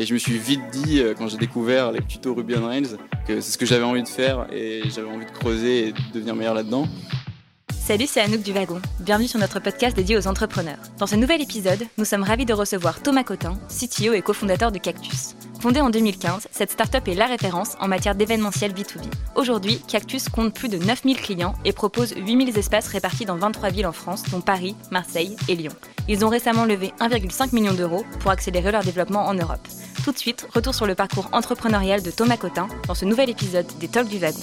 Et je me suis vite dit, euh, quand j'ai découvert les tutos Ruby on Rails, que c'est ce que j'avais envie de faire et j'avais envie de creuser et de devenir meilleur là-dedans. Salut, c'est Anouk du Wagon. Bienvenue sur notre podcast dédié aux entrepreneurs. Dans ce nouvel épisode, nous sommes ravis de recevoir Thomas Cotin, CTO et cofondateur de Cactus. Fondée en 2015, cette startup est la référence en matière d'événementiel B2B. Aujourd'hui, Cactus compte plus de 9000 clients et propose 8000 espaces répartis dans 23 villes en France, dont Paris, Marseille et Lyon. Ils ont récemment levé 1,5 million d'euros pour accélérer leur développement en Europe. Tout de suite, retour sur le parcours entrepreneurial de Thomas Cotin dans ce nouvel épisode des Talks du Wagon.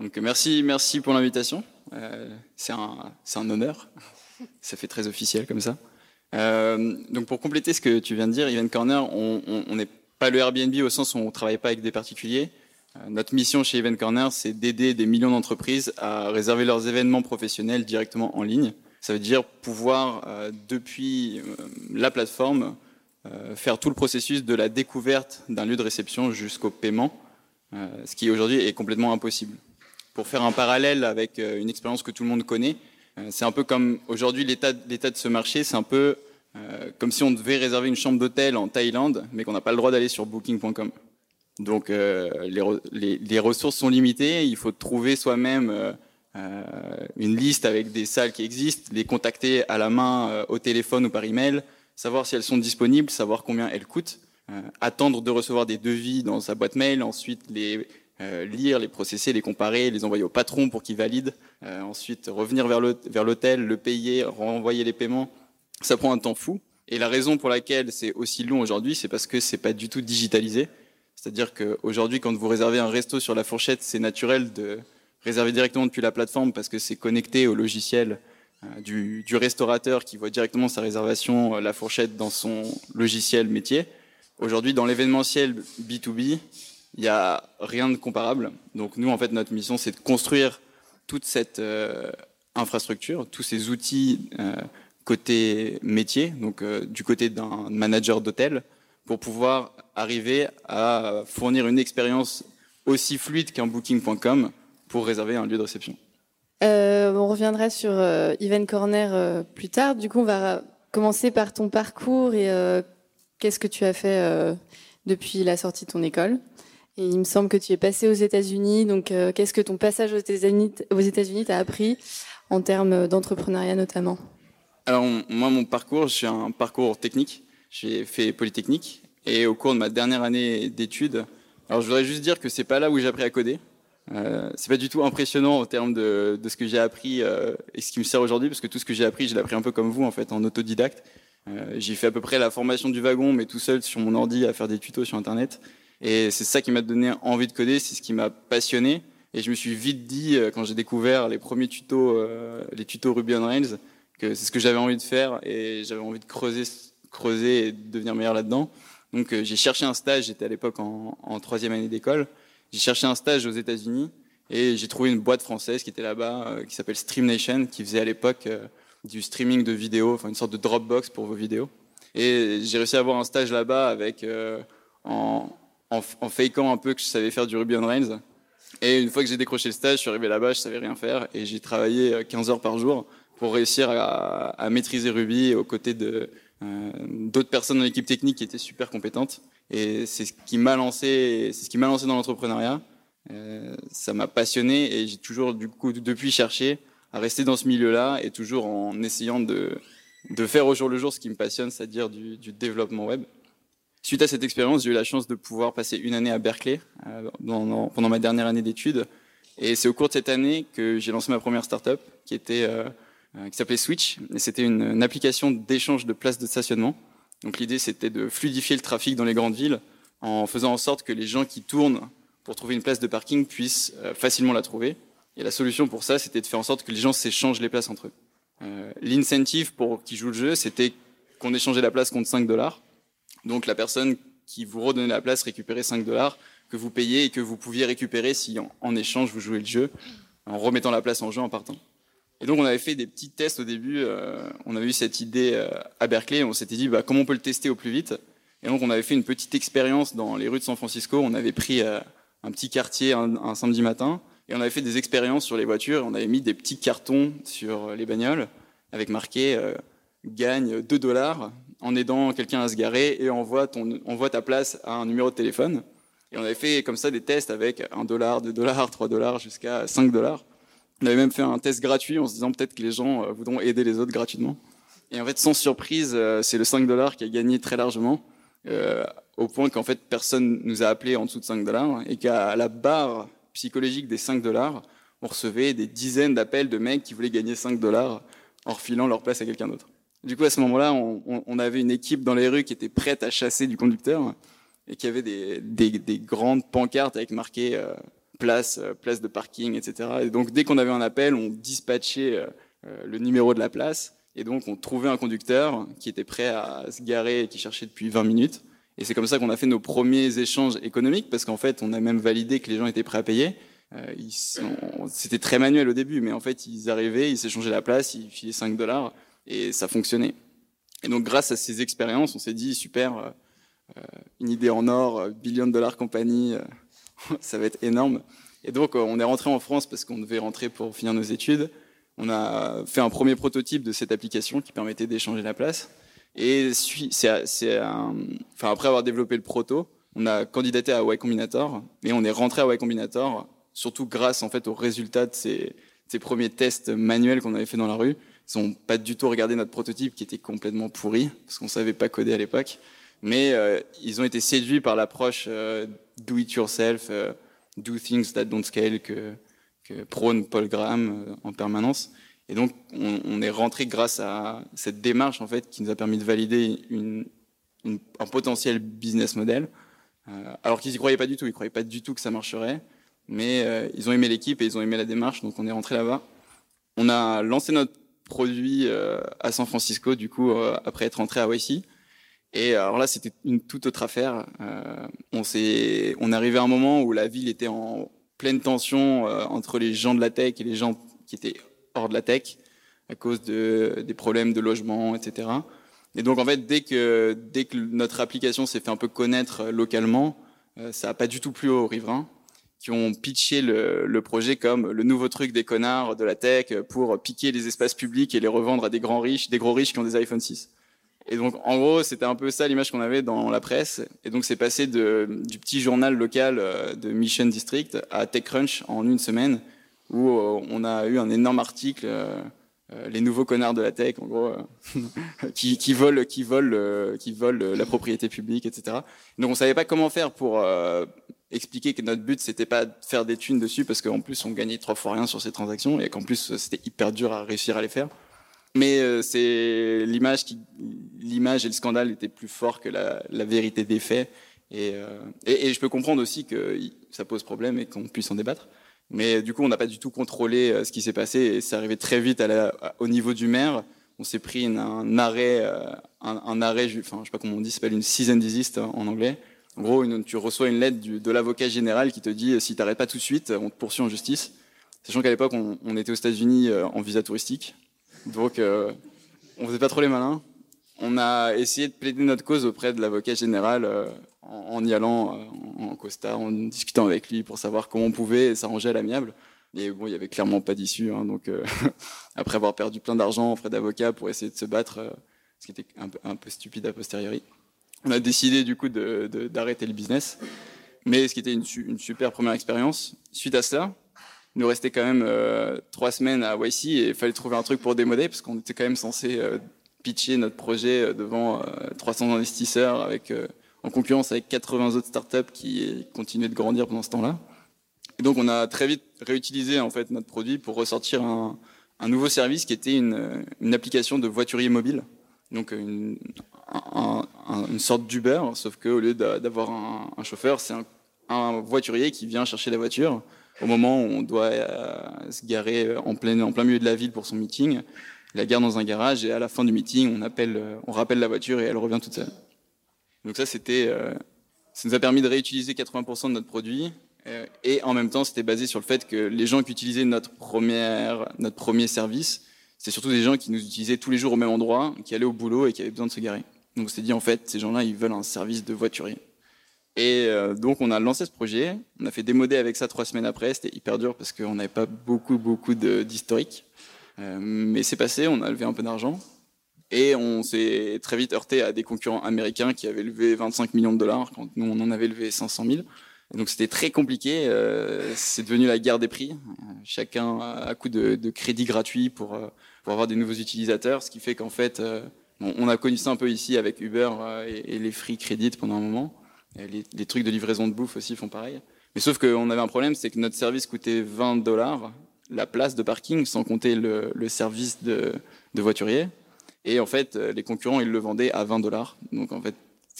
Donc merci, merci pour l'invitation. Euh, c'est un, un, honneur. Ça fait très officiel comme ça. Euh, donc pour compléter ce que tu viens de dire, Event Corner, on n'est pas le Airbnb au sens où on ne travaille pas avec des particuliers. Euh, notre mission chez Event Corner, c'est d'aider des millions d'entreprises à réserver leurs événements professionnels directement en ligne. Ça veut dire pouvoir, euh, depuis euh, la plateforme, euh, faire tout le processus de la découverte d'un lieu de réception jusqu'au paiement, ce qui aujourd'hui est complètement impossible pour faire un parallèle avec une expérience que tout le monde connaît, c'est un peu comme aujourd'hui l'état de ce marché, c'est un peu comme si on devait réserver une chambre d'hôtel en Thaïlande, mais qu'on n'a pas le droit d'aller sur booking.com. Donc les, ressources sont limitées, il faut trouver soi-même une liste avec des salles qui existent, les contacter à la main au téléphone ou par email, savoir si elles sont disponibles, savoir combien elles coûtent, attendre de recevoir des devis dans sa boîte mail, ensuite les euh, lire, les processer, les comparer, les envoyer au patron pour qu'il valide, euh, ensuite revenir vers l'hôtel, le payer, renvoyer les paiements. Ça prend un temps fou. Et la raison pour laquelle c'est aussi long aujourd'hui, c'est parce que c'est pas du tout digitalisé. C'est-à-dire qu'aujourd'hui, quand vous réservez un resto sur la fourchette, c'est naturel de réserver directement depuis la plateforme parce que c'est connecté au logiciel euh, du, du, restaurateur qui voit directement sa réservation, euh, la fourchette dans son logiciel métier. Aujourd'hui, dans l'événementiel B2B, il n'y a rien de comparable. Donc nous, en fait, notre mission, c'est de construire toute cette euh, infrastructure, tous ces outils euh, côté métier, donc euh, du côté d'un manager d'hôtel, pour pouvoir arriver à fournir une expérience aussi fluide qu'un booking.com pour réserver un lieu de réception. on reviendra sur Event Corner plus tard. Du coup, on va commencer par ton parcours et qu'est-ce que tu as fait depuis la sortie de ton école. Et il me semble que tu es passé aux États-Unis. Donc, euh, qu'est-ce que ton passage aux États-Unis aux États-Unis t'a appris en termes d'entrepreneuriat notamment? Alors, moi, mon parcours, j'ai un parcours technique. J'ai fait Polytechnique et au cours de ma dernière année d'études, alors je voudrais juste dire que c'est pas là où j'ai appris à coder. Euh, c'est pas du tout impressionnant en termes de, de ce que j'ai appris euh, et ce qui me sert aujourd'hui, parce que tout ce que j'ai appris, je l'ai appris un peu comme vous en fait, en autodidacte. Euh, j'ai fait à peu près la formation du wagon, mais tout seul sur mon ordi à faire des tutos sur Internet. Et c'est ça qui m'a donné envie de coder, c'est ce qui m'a passionné. Et je me suis vite dit, euh, quand j'ai découvert les premiers tutos, euh, les tutos Ruby on Rails, que c'est ce que j'avais envie de faire et j'avais envie de creuser, creuser et devenir meilleur là-dedans. Donc euh, j'ai cherché un stage, j'étais à l'époque en, troisième année d'école. J'ai cherché un stage aux États-Unis et j'ai trouvé une boîte française qui était là-bas, qui s'appelle Stream Nation, qui faisait à l'époque du streaming de vidéos, enfin une sorte de Dropbox pour vos vidéos. Et j'ai réussi à avoir un stage là-bas avec en, en, en fakeant un peu que je savais faire du Ruby on Rails. Et une fois que j'ai décroché le stage, je suis arrivé là-bas, je savais rien faire et j'ai travaillé 15 euh, heures par jour pour réussir à, maîtriser Ruby aux côtés euh, d'autres personnes dans l'équipe technique qui étaient super compétentes. Et c'est ce qui m'a lancé, c'est ce qui m'a lancé dans l'entrepreneuriat. Euh, ça m'a passionné et j'ai toujours du coup depuis cherché à rester dans ce milieu-là et toujours en essayant de de faire au jour le jour ce qui me passionne, c'est-à-dire du, du développement web. Suite à cette expérience, j'ai eu la chance de pouvoir passer une année à Berkeley euh, pendant ma dernière année d'études. Et c'est au cours de cette année que j'ai lancé ma première startup qui était euh, euh, qui s'appelait Switch. Et c'était une, une, application d'échange de places de stationnement. Donc l'idée c'était de fluidifier le trafic dans les grandes villes en faisant en sorte que les gens qui tournent pour trouver une place de parking puissent euh, facilement la trouver. Et la solution pour ça, c'était de faire en sorte que les gens s'échangent les places entre eux. Euh, L'incentive pour qui joue le jeu, c'était qu'on échangeait la place contre 5 dollars. Donc la personne qui vous redonnait la place récupérait 5 dollars que vous payez et que vous pouviez récupérer si en, en, échange vous jouez le jeu en remettant la place en jeu en partant. Et donc on avait fait des petits tests au début. Euh, on avait eu cette idée euh, à Berkeley. On s'était dit bah, comment on peut le tester au plus vite? Et donc on avait fait une petite expérience dans les rues de San Francisco. On avait pris euh, un petit quartier un, samedi matin et on avait fait des expériences sur les voitures. On avait mis des petits cartons sur les bagnoles avec marqué gagne 2 dollars en aidant quelqu'un à se garer et envoie, ton, envoie ta place à un numéro de téléphone. Et on avait fait comme ça des tests avec 1 dollar, 2 dollars, 3 dollars jusqu'à 5 dollars. On avait même fait un test gratuit en se disant peut-être que les gens euh, voudront aider les autres gratuitement. Et en fait, sans surprise, euh, c'est le 5 dollars qui a gagné très largement, euh, au point qu'en fait, personne nous a appelé en dessous de 5 dollars et qu'à la barre psychologique des 5 dollars, on recevait des dizaines d'appels de mecs qui voulaient gagner 5 dollars en refilant leur place à quelqu'un d'autre. Du coup, à ce moment-là, on, on, avait une équipe dans les rues qui était prête à chasser du conducteur et qui avait des, des, des grandes pancartes avec marqué euh, place, euh, place de parking, etc. Et donc, dès qu'on avait un appel, on dispatchait euh, le numéro de la place et donc on trouvait un conducteur qui était prêt à se garer et qui cherchait depuis 20 minutes. Et c'est comme ça qu'on a fait nos premiers échanges économiques parce qu'en fait, on a même validé que les gens étaient prêts à payer. Euh, C'était très manuel au début, mais en fait, ils arrivaient, ils s'échangeaient la place, ils filaient 5 dollars et ça fonctionnait. Et donc, grâce à ces expériences, on s'est dit super, euh, euh une idée en or, euh, billion de dollars compagnie, euh, ça va être énorme. Et donc, on est rentré en France parce qu'on devait rentrer pour finir nos études. On a fait un premier prototype de cette application qui permettait d'échanger la place. Et c'est, enfin, après avoir développé le proto, on a candidaté à Y Combinator et on est rentré à Y Combinator surtout grâce en fait aux résultats de ces, ces premiers tests manuels qu'on avait fait dans la rue. Ils n'ont pas du tout regardé notre prototype qui était complètement pourri parce qu'on savait pas coder à l'époque, mais euh, ils ont été séduits par l'approche euh, do it yourself, euh, do things that don't scale que, prône Paul Graham euh, en permanence. Et donc on, est rentré grâce à cette démarche en fait qui nous a permis de valider une, un potentiel business model. Euh, alors qu'ils y croyaient pas du tout, ils croyaient pas du tout que ça marcherait mais ils ont aimé l'équipe et ils ont aimé la démarche, donc on est rentré là-bas. On a lancé notre produit à San Francisco, du coup, après être rentré à YC. Et alors là, c'était une toute autre affaire. Euh, on s'est, on arrivé à un moment où la ville était en pleine tension euh, entre les gens de la tech et les gens qui étaient hors de la tech à cause de des problèmes de logement, etc. Et donc en fait, dès que dès que notre application s'est fait un peu connaître localement, euh, ça a pas du tout plu aux riverains qui ont pitché le, le, projet comme le nouveau truc des connards de la tech pour piquer les espaces publics et les revendre à des grands riches, des gros riches qui ont des iPhone 6. Et donc, en gros, c'était un peu ça l'image qu'on avait dans la presse. Et donc, c'est passé du petit journal local euh, de Mission District à TechCrunch en une semaine, où euh, on a eu un énorme article, euh, les nouveaux connards de la tech, en gros, qui, qui volent, qui volent, qui volent la propriété publique, etc. Donc, on savait pas comment faire pour expliquer que notre but c'était pas de faire des thunes dessus parce qu'en plus on gagnait trois fois rien sur ces transactions et qu'en plus c'était hyper dur à réussir à les faire. Mais euh, c'est l'image et le scandale étaient plus forts que la, vérité des faits. Et, euh, et, je peux comprendre aussi que ça pose problème et qu'on puisse en débattre. Mais du coup, on n'a pas du tout contrôlé euh, ce qui s'est passé et c'est arrivé très vite au niveau du maire. On s'est pris un arrêt, euh, un, un, enfin, je sais pas comment on dit, s'appelle une cease and desist en anglais en gros, tu reçois une lettre de l'avocat général qui te dit si tu n'arrêtes pas tout de suite, on te poursuit en justice. Sachant qu'à l'époque, on, était aux États-Unis euh, en visa touristique, donc euh, on faisait pas trop les malins. On a essayé de plaider notre cause auprès de l'avocat général euh, en, en, y allant euh, en, en costard, en discutant avec lui pour savoir comment on pouvait s'arranger à l'amiable. Et bon, il y avait clairement pas d'issue. Hein, donc, euh, après avoir perdu plein d'argent en frais d'avocat pour essayer de se battre, ce qui était un peu, stupide a posteriori on a décidé du coup d'arrêter le business, mais ce qui était une, super première expérience. Suite à cela, nous restait quand même euh, trois semaines à YC et il fallait trouver un truc pour démoder parce qu'on était quand même censé euh, pitcher notre projet euh, devant 300 investisseurs avec en concurrence avec 80 autres startups qui continuaient de grandir pendant ce temps-là. Et donc on a très vite réutilisé en fait notre produit pour ressortir un, nouveau service qui était une, application de voiturier mobile. Donc une, un, un, une sorte d'Uber, sauf qu'au lieu d'avoir un, chauffeur, c'est un, voiturier qui vient chercher la voiture au moment où on doit euh, se garer en plein, en plein milieu de la ville pour son meeting, la gare dans un garage et à la fin du meeting, on, appelle, on rappelle la voiture et elle revient toute seule. Donc ça, c'était, euh, ça nous a permis de réutiliser 80% de notre produit euh, et en même temps, c'était basé sur le fait que les gens qui utilisaient notre, première, notre premier service, c'était surtout des gens qui nous utilisaient tous les jours au même endroit, qui allaient au boulot et qui avaient besoin de se garer. Donc on s'est dit en fait, ces gens-là, ils veulent un service de voiturier. Et euh, donc on a lancé ce projet, on a fait démoder avec ça trois semaines après, c'était hyper dur parce qu'on n'avait pas beaucoup beaucoup d'historique. Euh, mais c'est passé, on a levé un peu d'argent. Et on s'est très vite heurté à des concurrents américains qui avaient levé 25 millions de dollars quand nous on en avait levé 500 000. donc c'était très compliqué. Euh, c'est devenu la guerre des prix. chacun à coup de, crédit gratuit pour, pour avoir des nouveaux utilisateurs, ce qui fait qu'en fait, on a connu ça un peu ici avec Uber et, les free credit pendant un moment. Les, trucs de livraison de bouffe aussi font pareil. Mais sauf qu'on avait un problème, c'est que notre service coûtait 20 dollars la place de parking, sans compter le, service de, voiturier. Et en fait, euh, les concurrents, ils le vendaient à 20 dollars. Donc en fait,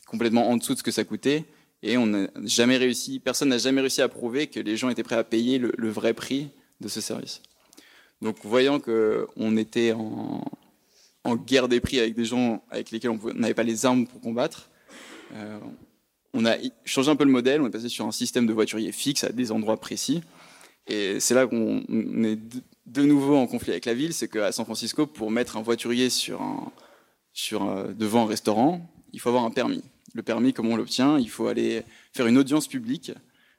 complètement en dessous de ce que ça coûtait. Et on n'a jamais réussi, personne n'a jamais réussi à prouver que les gens étaient prêts à payer le, vrai prix de ce service. Donc voyant qu'on était en, en, guerre des prix avec des gens avec lesquels on n'avait pas les armes pour combattre, euh, on a changé un peu le modèle, on est passé sur un système de voiturier fixe à des endroits précis. Et c'est là qu'on est de nouveau en conflit avec la ville, c'est qu'à San Francisco, pour mettre un voiturier sur un, sur, euh, devant un restaurant, il faut avoir un permis. Le permis, comment on l'obtient? Il faut aller faire une audience publique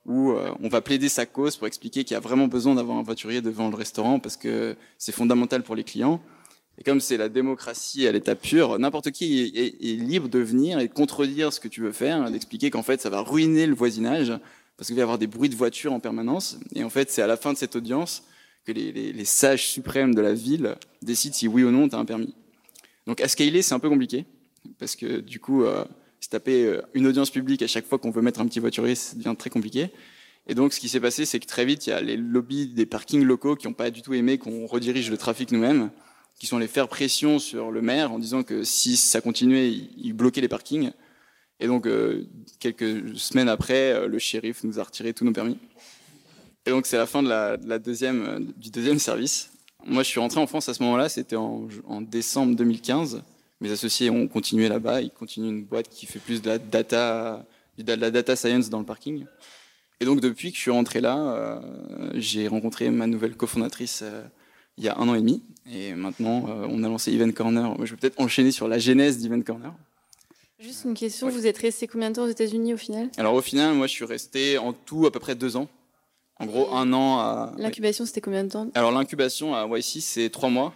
où euh, on va plaider sa cause pour expliquer qu'il y a vraiment besoin d'avoir un voiturier devant le restaurant parce que c'est fondamental pour les clients. Et comme c'est la démocratie à l'état pur, n'importe qui est, libre de venir et de contredire ce que tu veux faire, d'expliquer qu'en fait ça va ruiner le voisinage parce qu'il va y avoir des bruits de voitures en permanence. Et en fait, c'est à la fin de cette audience que les, sages suprêmes de la ville décident si oui ou non tu as un permis. Donc à scaler, c'est un peu compliqué, parce que du coup, euh, se taper euh, une audience publique à chaque fois qu'on veut mettre un petit voiturier, ça devient très compliqué. Et donc ce qui s'est passé, c'est que très vite, il y a les lobbies des parkings locaux qui n'ont pas du tout aimé qu'on redirige le trafic nous-mêmes, qui sont allés faire pression sur le maire en disant que si ça continuait, il bloquait les parkings. Et donc, euh, quelques semaines après, euh, le shérif nous a retiré tous nos permis. Et donc, c'est la fin de la, de la deuxième, euh, du deuxième service. Moi, je suis rentré en France à ce moment-là, c'était en, en, décembre 2015. Mes associés ont continué là-bas, ils continuent une boîte qui fait plus de la data, de la data science dans le parking. Et donc, depuis que je suis rentré là, j'ai rencontré ma nouvelle cofondatrice il y a un an et demi. Et maintenant, euh, on a lancé Event Corner. Je vais peut-être enchaîner sur la genèse d'Event Corner. Juste une question, ouais. vous êtes resté combien de temps aux États-Unis au final? Alors au final, moi je suis resté en tout à peu près deux ans. En gros, un an à. L'incubation, c'était combien de temps? Alors l'incubation à YC, c'est trois mois.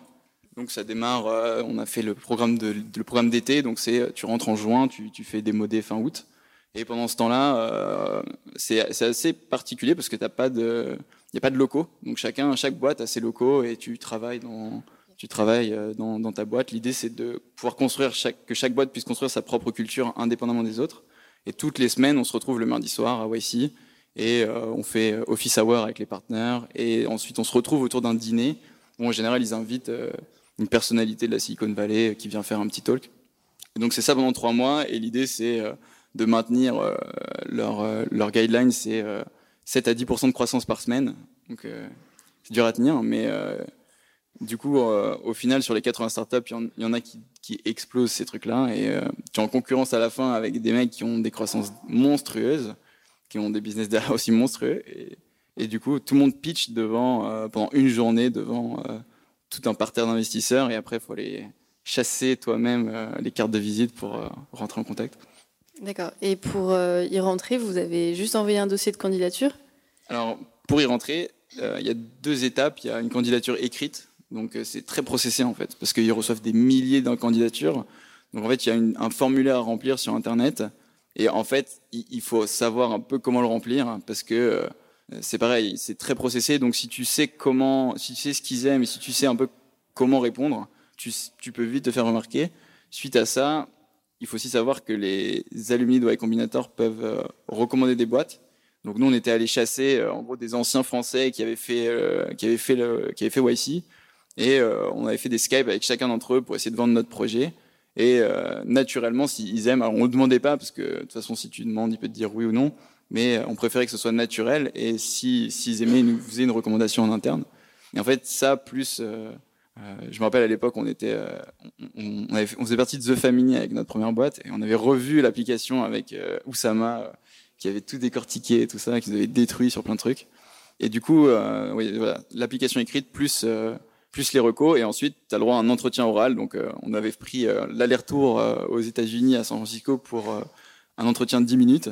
Donc ça démarre. Euh, on a fait le programme de le programme d'été, donc c'est tu rentres en juin, tu, tu fais démodé fin août. Et pendant ce temps-là, euh, c'est assez particulier parce que t'as pas de, il y a pas de locaux. Donc chacun, chaque boîte a ses locaux et tu travailles dans tu travailles euh, dans, ta boîte. L'idée, c'est de pouvoir construire chaque, que chaque boîte puisse construire sa propre culture indépendamment des autres. Et toutes les semaines, on se retrouve le mardi soir à YC et euh, on fait office hour avec les partenaires. Et ensuite, on se retrouve autour d'un dîner où, en général, ils invitent euh, une personnalité de la Silicon Valley qui vient faire un petit talk. Et donc, c'est ça pendant trois mois. Et l'idée, c'est euh, de maintenir euh, leur, euh, leur guideline, c'est 7 à 10% de croissance par semaine. Donc, c'est dur à tenir, mais du coup, euh, au final, sur les 80 startups, il y, en a qui, explosent ces trucs-là. Et euh, tu es en concurrence à la fin avec des mecs qui ont des croissances monstrueuses, qui ont des business derrière aussi monstrueux. Et, du coup, tout le monde pitch devant, euh, pendant une journée devant euh, tout un parterre d'investisseurs. Et après, il faut aller chasser toi-même euh, les cartes de visite pour euh, rentrer en contact. D'accord. Et pour y rentrer, vous avez juste envoyé un dossier de candidature? Alors, pour y rentrer, il y a deux étapes. Il y a une candidature écrite donc euh, c'est très processé en fait, parce qu'ils reçoivent des milliers de candidatures. Donc en fait, il y a un formulaire à remplir sur Internet. Et en fait, il, faut savoir un peu comment le remplir, parce que euh, c'est pareil, c'est très processé. Donc si tu sais comment, si tu sais ce qu'ils aiment, et si tu sais un peu comment répondre, tu peux vite te faire remarquer. Suite à ça, il faut aussi savoir que les alumni de Y Combinator peuvent euh, recommander des boîtes. Donc nous, on était allé chasser euh, en gros des anciens Français qui avaient fait, euh, qui avaient fait le, qui avaient fait YC et on avait fait des Skype avec chacun d'entre eux pour essayer de vendre notre projet. Et naturellement, s'ils aiment, alors on ne demandait pas, parce que de toute façon, si tu demandes, il peut te dire oui ou non, mais on préférait que ce soit naturel. Et s'ils si, aimaient, ils nous faisaient une recommandation en interne. Et en fait, ça, plus. Euh, euh, je me rappelle à l'époque, on était, euh, on, faisait partie de The Family avec notre première boîte, et on avait revu l'application avec euh, Oussama, qui avait tout décortiqué et tout ça, qui nous avait détruit sur plein de trucs. Et du coup, l'application écrite plus les recos, et ensuite, tu as le droit à un entretien oral. Donc, euh, on avait pris euh, l'aller-retour euh, aux États-Unis, à San Francisco, pour un entretien de 10 minutes.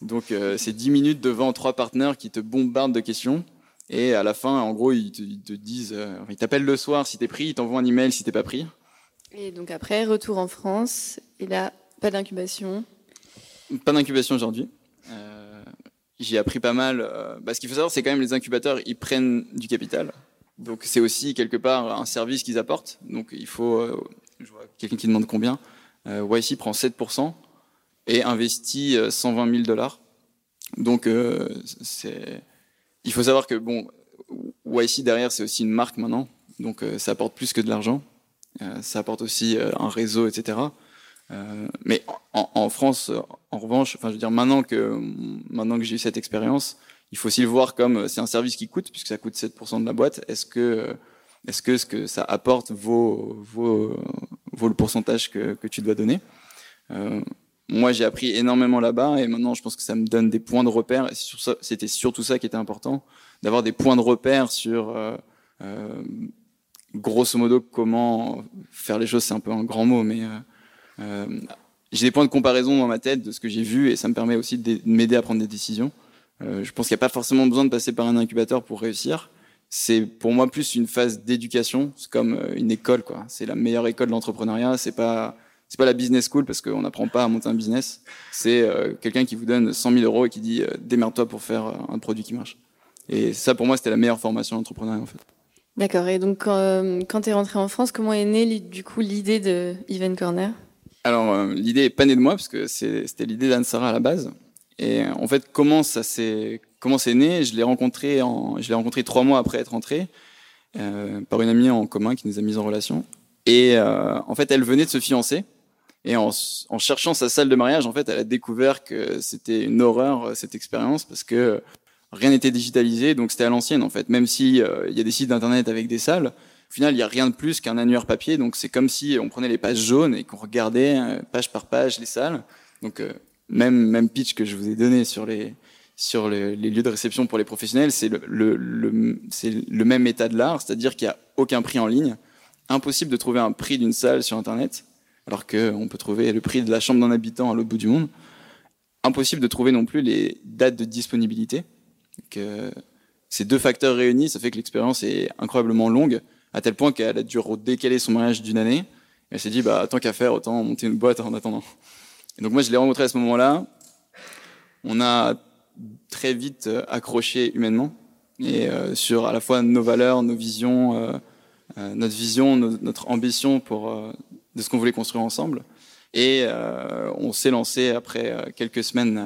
Donc, c'est 10 minutes devant trois partenaires qui te bombardent de questions. Et à la fin, en gros, ils te, ils te disent, ils t'appellent le soir si t'es pris, ils t'envoient un email si t'es pas pris. Et donc après, retour en France, et là, pas d'incubation Pas d'incubation aujourd'hui. Euh, j'ai appris pas mal. Euh, bah, ce qu'il faut savoir, c'est quand même les incubateurs, ils prennent du capital. Donc c'est aussi quelque part un service qu'ils apportent. Donc il faut, euh, je vois quelqu'un qui demande combien. Euh, YC prend 7% et investit 120 000 dollars. Donc c'est, il faut savoir que bon, YC derrière c'est aussi une marque maintenant. Donc ça apporte plus que de l'argent. ça apporte aussi un réseau, etc. Euh, mais en, France, en revanche, enfin, je veux dire, maintenant que maintenant que j'ai eu cette expérience, il faut aussi le voir comme euh, c'est un service qui coûte, puisque ça coûte 7% de la boîte. Est-ce que est-ce que ce que ça apporte vaut le pourcentage que, tu dois donner? Euh, Moi, j'ai appris énormément là-bas, et maintenant, je pense que ça me donne des points de repère. C'était surtout ça qui était important, d'avoir des points de repère sur euh, euh, grosso modo comment faire les choses. C'est un peu un grand mot, mais euh, j'ai des points de comparaison dans ma tête de ce que j'ai vu et ça me permet aussi de m'aider à prendre des décisions. Je pense qu'il n'y a pas forcément besoin de passer par un incubateur pour réussir. C'est pour moi plus une phase d'éducation. C'est comme une école, quoi. C'est la meilleure école d'entrepreneuriat. C'est pas c'est pas la business school parce qu'on n'apprend pas à monter un business. C'est euh, quelqu'un qui vous donne 100 000 euros et qui dit euh, démerde-toi pour faire un produit qui marche. Et ça, pour moi, c'était la meilleure formation d'entrepreneuriat en fait. D'accord. Et donc, quand, quand tu es rentré en France, comment est née du coup l'idée de Event Corner? Alors, euh, l'idée est pas née de moi, parce que c'était l'idée d'Anne-Sara à la base. Et en fait, comment ça s'est comment c'est né? Je l'ai rencontré en, je l'ai rencontré trois mois après être rentré euh, par une amie en commun qui nous a mis en relation. Et euh, en fait, elle venait de se fiancer. Et en, cherchant sa salle de mariage, en fait, elle a découvert que c'était une horreur euh, cette expérience parce que rien n'était digitalisé, donc c'était à l'ancienne en fait. Même si euh, il y a des sites d'internet avec des salles, au final, il n'y a rien de plus qu'un annuaire papier. Donc, c'est comme si on prenait les pages jaunes et qu'on regardait euh, page par page les salles. Donc, même, même pitch que je vous ai donné sur les, sur les, lieux de réception pour les professionnels, c'est le, le, le, le même état de l'art, c'est-à-dire qu'il n'y a aucun prix en ligne. Impossible de trouver un prix d'une salle sur Internet, alors qu'on peut trouver le prix de la chambre d'un habitant à l'autre bout du monde. Impossible de trouver non plus les dates de disponibilité. Donc, euh, ces deux facteurs réunis, ça fait que l'expérience est incroyablement longue à tel point qu'elle a dû décaler son mariage d'une année. Et elle s'est dit, bah, tant qu'à faire, autant monter une boîte en attendant. Et donc moi, je l'ai rencontré à ce moment-là. On a très vite euh, accroché humainement et euh, sur à la fois nos valeurs, nos visions, notre vision, no notre ambition pour de ce qu'on voulait construire ensemble. Et euh, on s'est lancé après quelques semaines,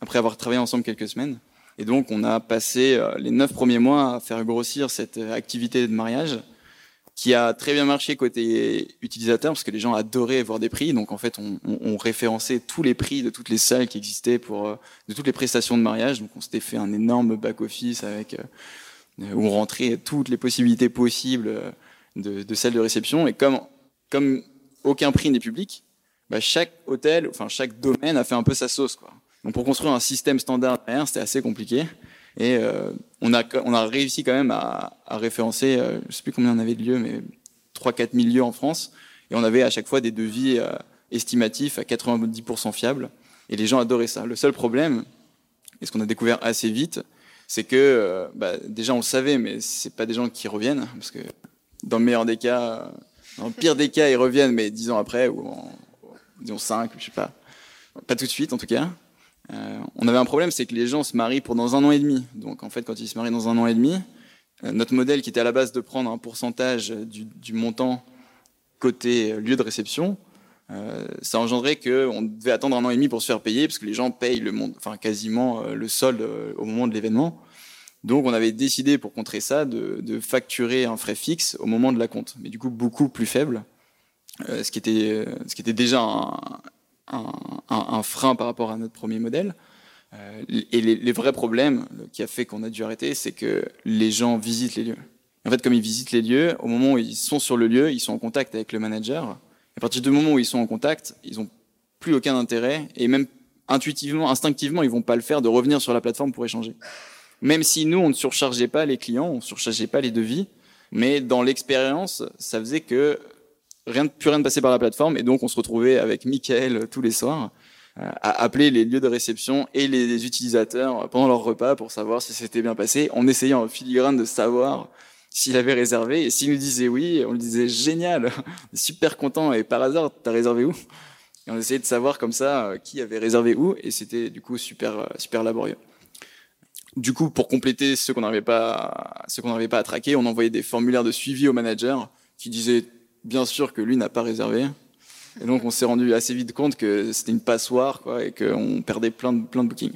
après avoir travaillé ensemble quelques semaines. Et donc, on a passé les neuf premiers mois à faire grossir cette activité de mariage qui a très bien marché côté utilisateur parce que les gens adoraient voir des prix. Donc en fait, on, référençait tous les prix de toutes les salles qui existaient pour de toutes les prestations de mariage. Donc on s'était fait un énorme back office avec euh, où on rentrait toutes les possibilités possibles de, de salles de réception. Et comme comme aucun prix n'est public, bah chaque hôtel, enfin chaque domaine a fait un peu sa sauce. Donc pour construire un système standard c'était assez compliqué. Et euh, on, a, réussi quand même à, à référencer, euh, je sais plus combien on avait de lieux, mais 3-4 000 lieux en France. Et on avait à chaque fois des devis euh, estimatifs à 90% fiables. Et les gens adoraient ça. Le seul problème, et ce qu'on a découvert assez vite, c'est que euh, bah, déjà on le savait, mais c'est pas des gens qui reviennent, parce que dans le meilleur des cas, dans le pire des cas, ils reviennent, mais 10 ans après, ou en, disons 5, je sais pas. Pas tout de suite en tout cas. Euh, on avait un problème, c'est que les gens se marient pour dans un an et demi. Donc en fait, quand ils se marient dans un an et demi, euh, notre modèle qui était à la base de prendre un pourcentage du, montant côté lieu de réception, euh, ça engendrait qu'on devait attendre un an et demi pour se faire payer, parce que les gens payent le monde, enfin quasiment euh, le solde euh, au moment de l'événement. Donc on avait décidé pour contrer ça de, facturer un frais fixe au moment de la compte, mais du coup beaucoup plus faible, euh, ce qui était déjà un, frein par rapport à notre premier modèle. Euh, et les, les, vrais problèmes qui a fait qu'on a dû arrêter, c'est que les gens visitent les lieux. En fait, comme ils visitent les lieux, au moment où ils sont sur le lieu, ils sont en contact avec le manager. À partir du moment où ils sont en contact, ils n'ont plus aucun intérêt et même intuitivement, instinctivement, ils vont pas le faire de revenir sur la plateforme pour échanger. Même si nous, on ne surchargeait pas les clients, on ne surchargeait pas les devis, mais dans l'expérience, ça faisait que rien, plus rien ne passait par la plateforme et donc on se retrouvait avec Michael tous les soirs euh, à appeler les lieux de réception et les utilisateurs pendant leur repas pour savoir si c'était bien passé, en essayant en filigrane de savoir s'il avait réservé. Et s'il nous disait oui, on lui disait génial, super content. Et par hasard, t'as réservé où? Et on essayait de savoir comme ça qui avait réservé où. Et c'était du coup super, super laborieux. Du coup, pour compléter ce qu'on n'arrivait pas, ce qu'on pas à traquer, on envoyait des formulaires de suivi au manager qui disaient bien sûr que lui n'a pas réservé. Et donc, on s'est rendu assez vite compte que c'était une passoire, quoi, et qu'on perdait plein de, plein de bookings.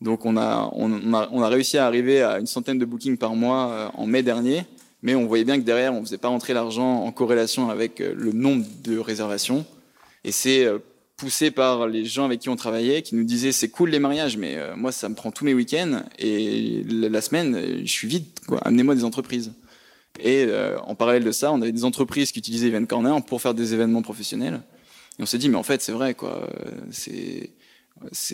Donc, on a, on, a, on a réussi à arriver à une centaine de bookings par mois euh, en mai dernier, mais on voyait bien que derrière, on faisait pas rentrer l'argent en corrélation avec euh, le nombre de réservations. Et c'est euh, poussé par les gens avec qui on travaillait, qui nous disaient c'est cool les mariages, mais moi ça me prend tous mes week-ends et la semaine je suis vide. Amenez-moi des entreprises. Et euh, en parallèle de ça, on avait des entreprises qui utilisaient Event Corner pour faire des événements professionnels. Et on s'est dit, mais en fait, c'est vrai, quoi. C'est,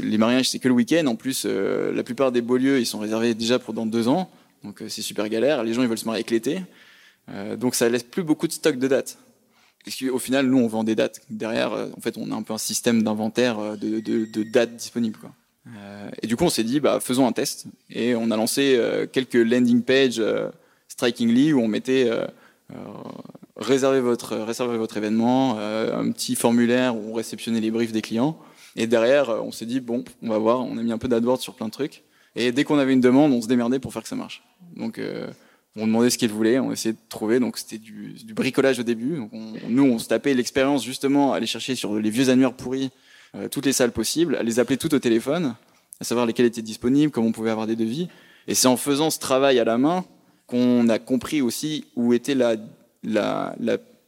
les mariages, c'est que le week-end. En plus, euh, la plupart des beaux lieux, ils sont réservés déjà pour dans deux ans. Donc, euh, c'est super galère. Les gens, ils veulent se marier avec l'été. donc, ça laisse plus beaucoup de stock de dates. Au final, nous, on vend des dates. Derrière, en fait, on a un peu un système d'inventaire de, de, dates disponibles, quoi. et du coup, on s'est dit, bah, faisons un test. Et on a lancé quelques landing pages strikingly où on mettait euh, euh, réservez votre événement, euh, un petit formulaire où on réceptionnait les briefs des clients. Et derrière, on s'est dit bon, on va voir. On a mis un peu d'AdWords sur plein de trucs. Et dès qu'on avait une demande, on se démerdait pour faire que ça marche. Donc on demandait ce qu'ils voulaient, on essayait de trouver. Donc c'était du, bricolage au début. Donc nous, on se tapait l'expérience justement, aller chercher sur les vieux annuaires pourris toutes les salles possibles, à les appeler toutes au téléphone, à savoir lesquelles étaient disponibles, comment on pouvait avoir des devis. Et c'est en faisant ce travail à la main qu'on a compris aussi où était la, la,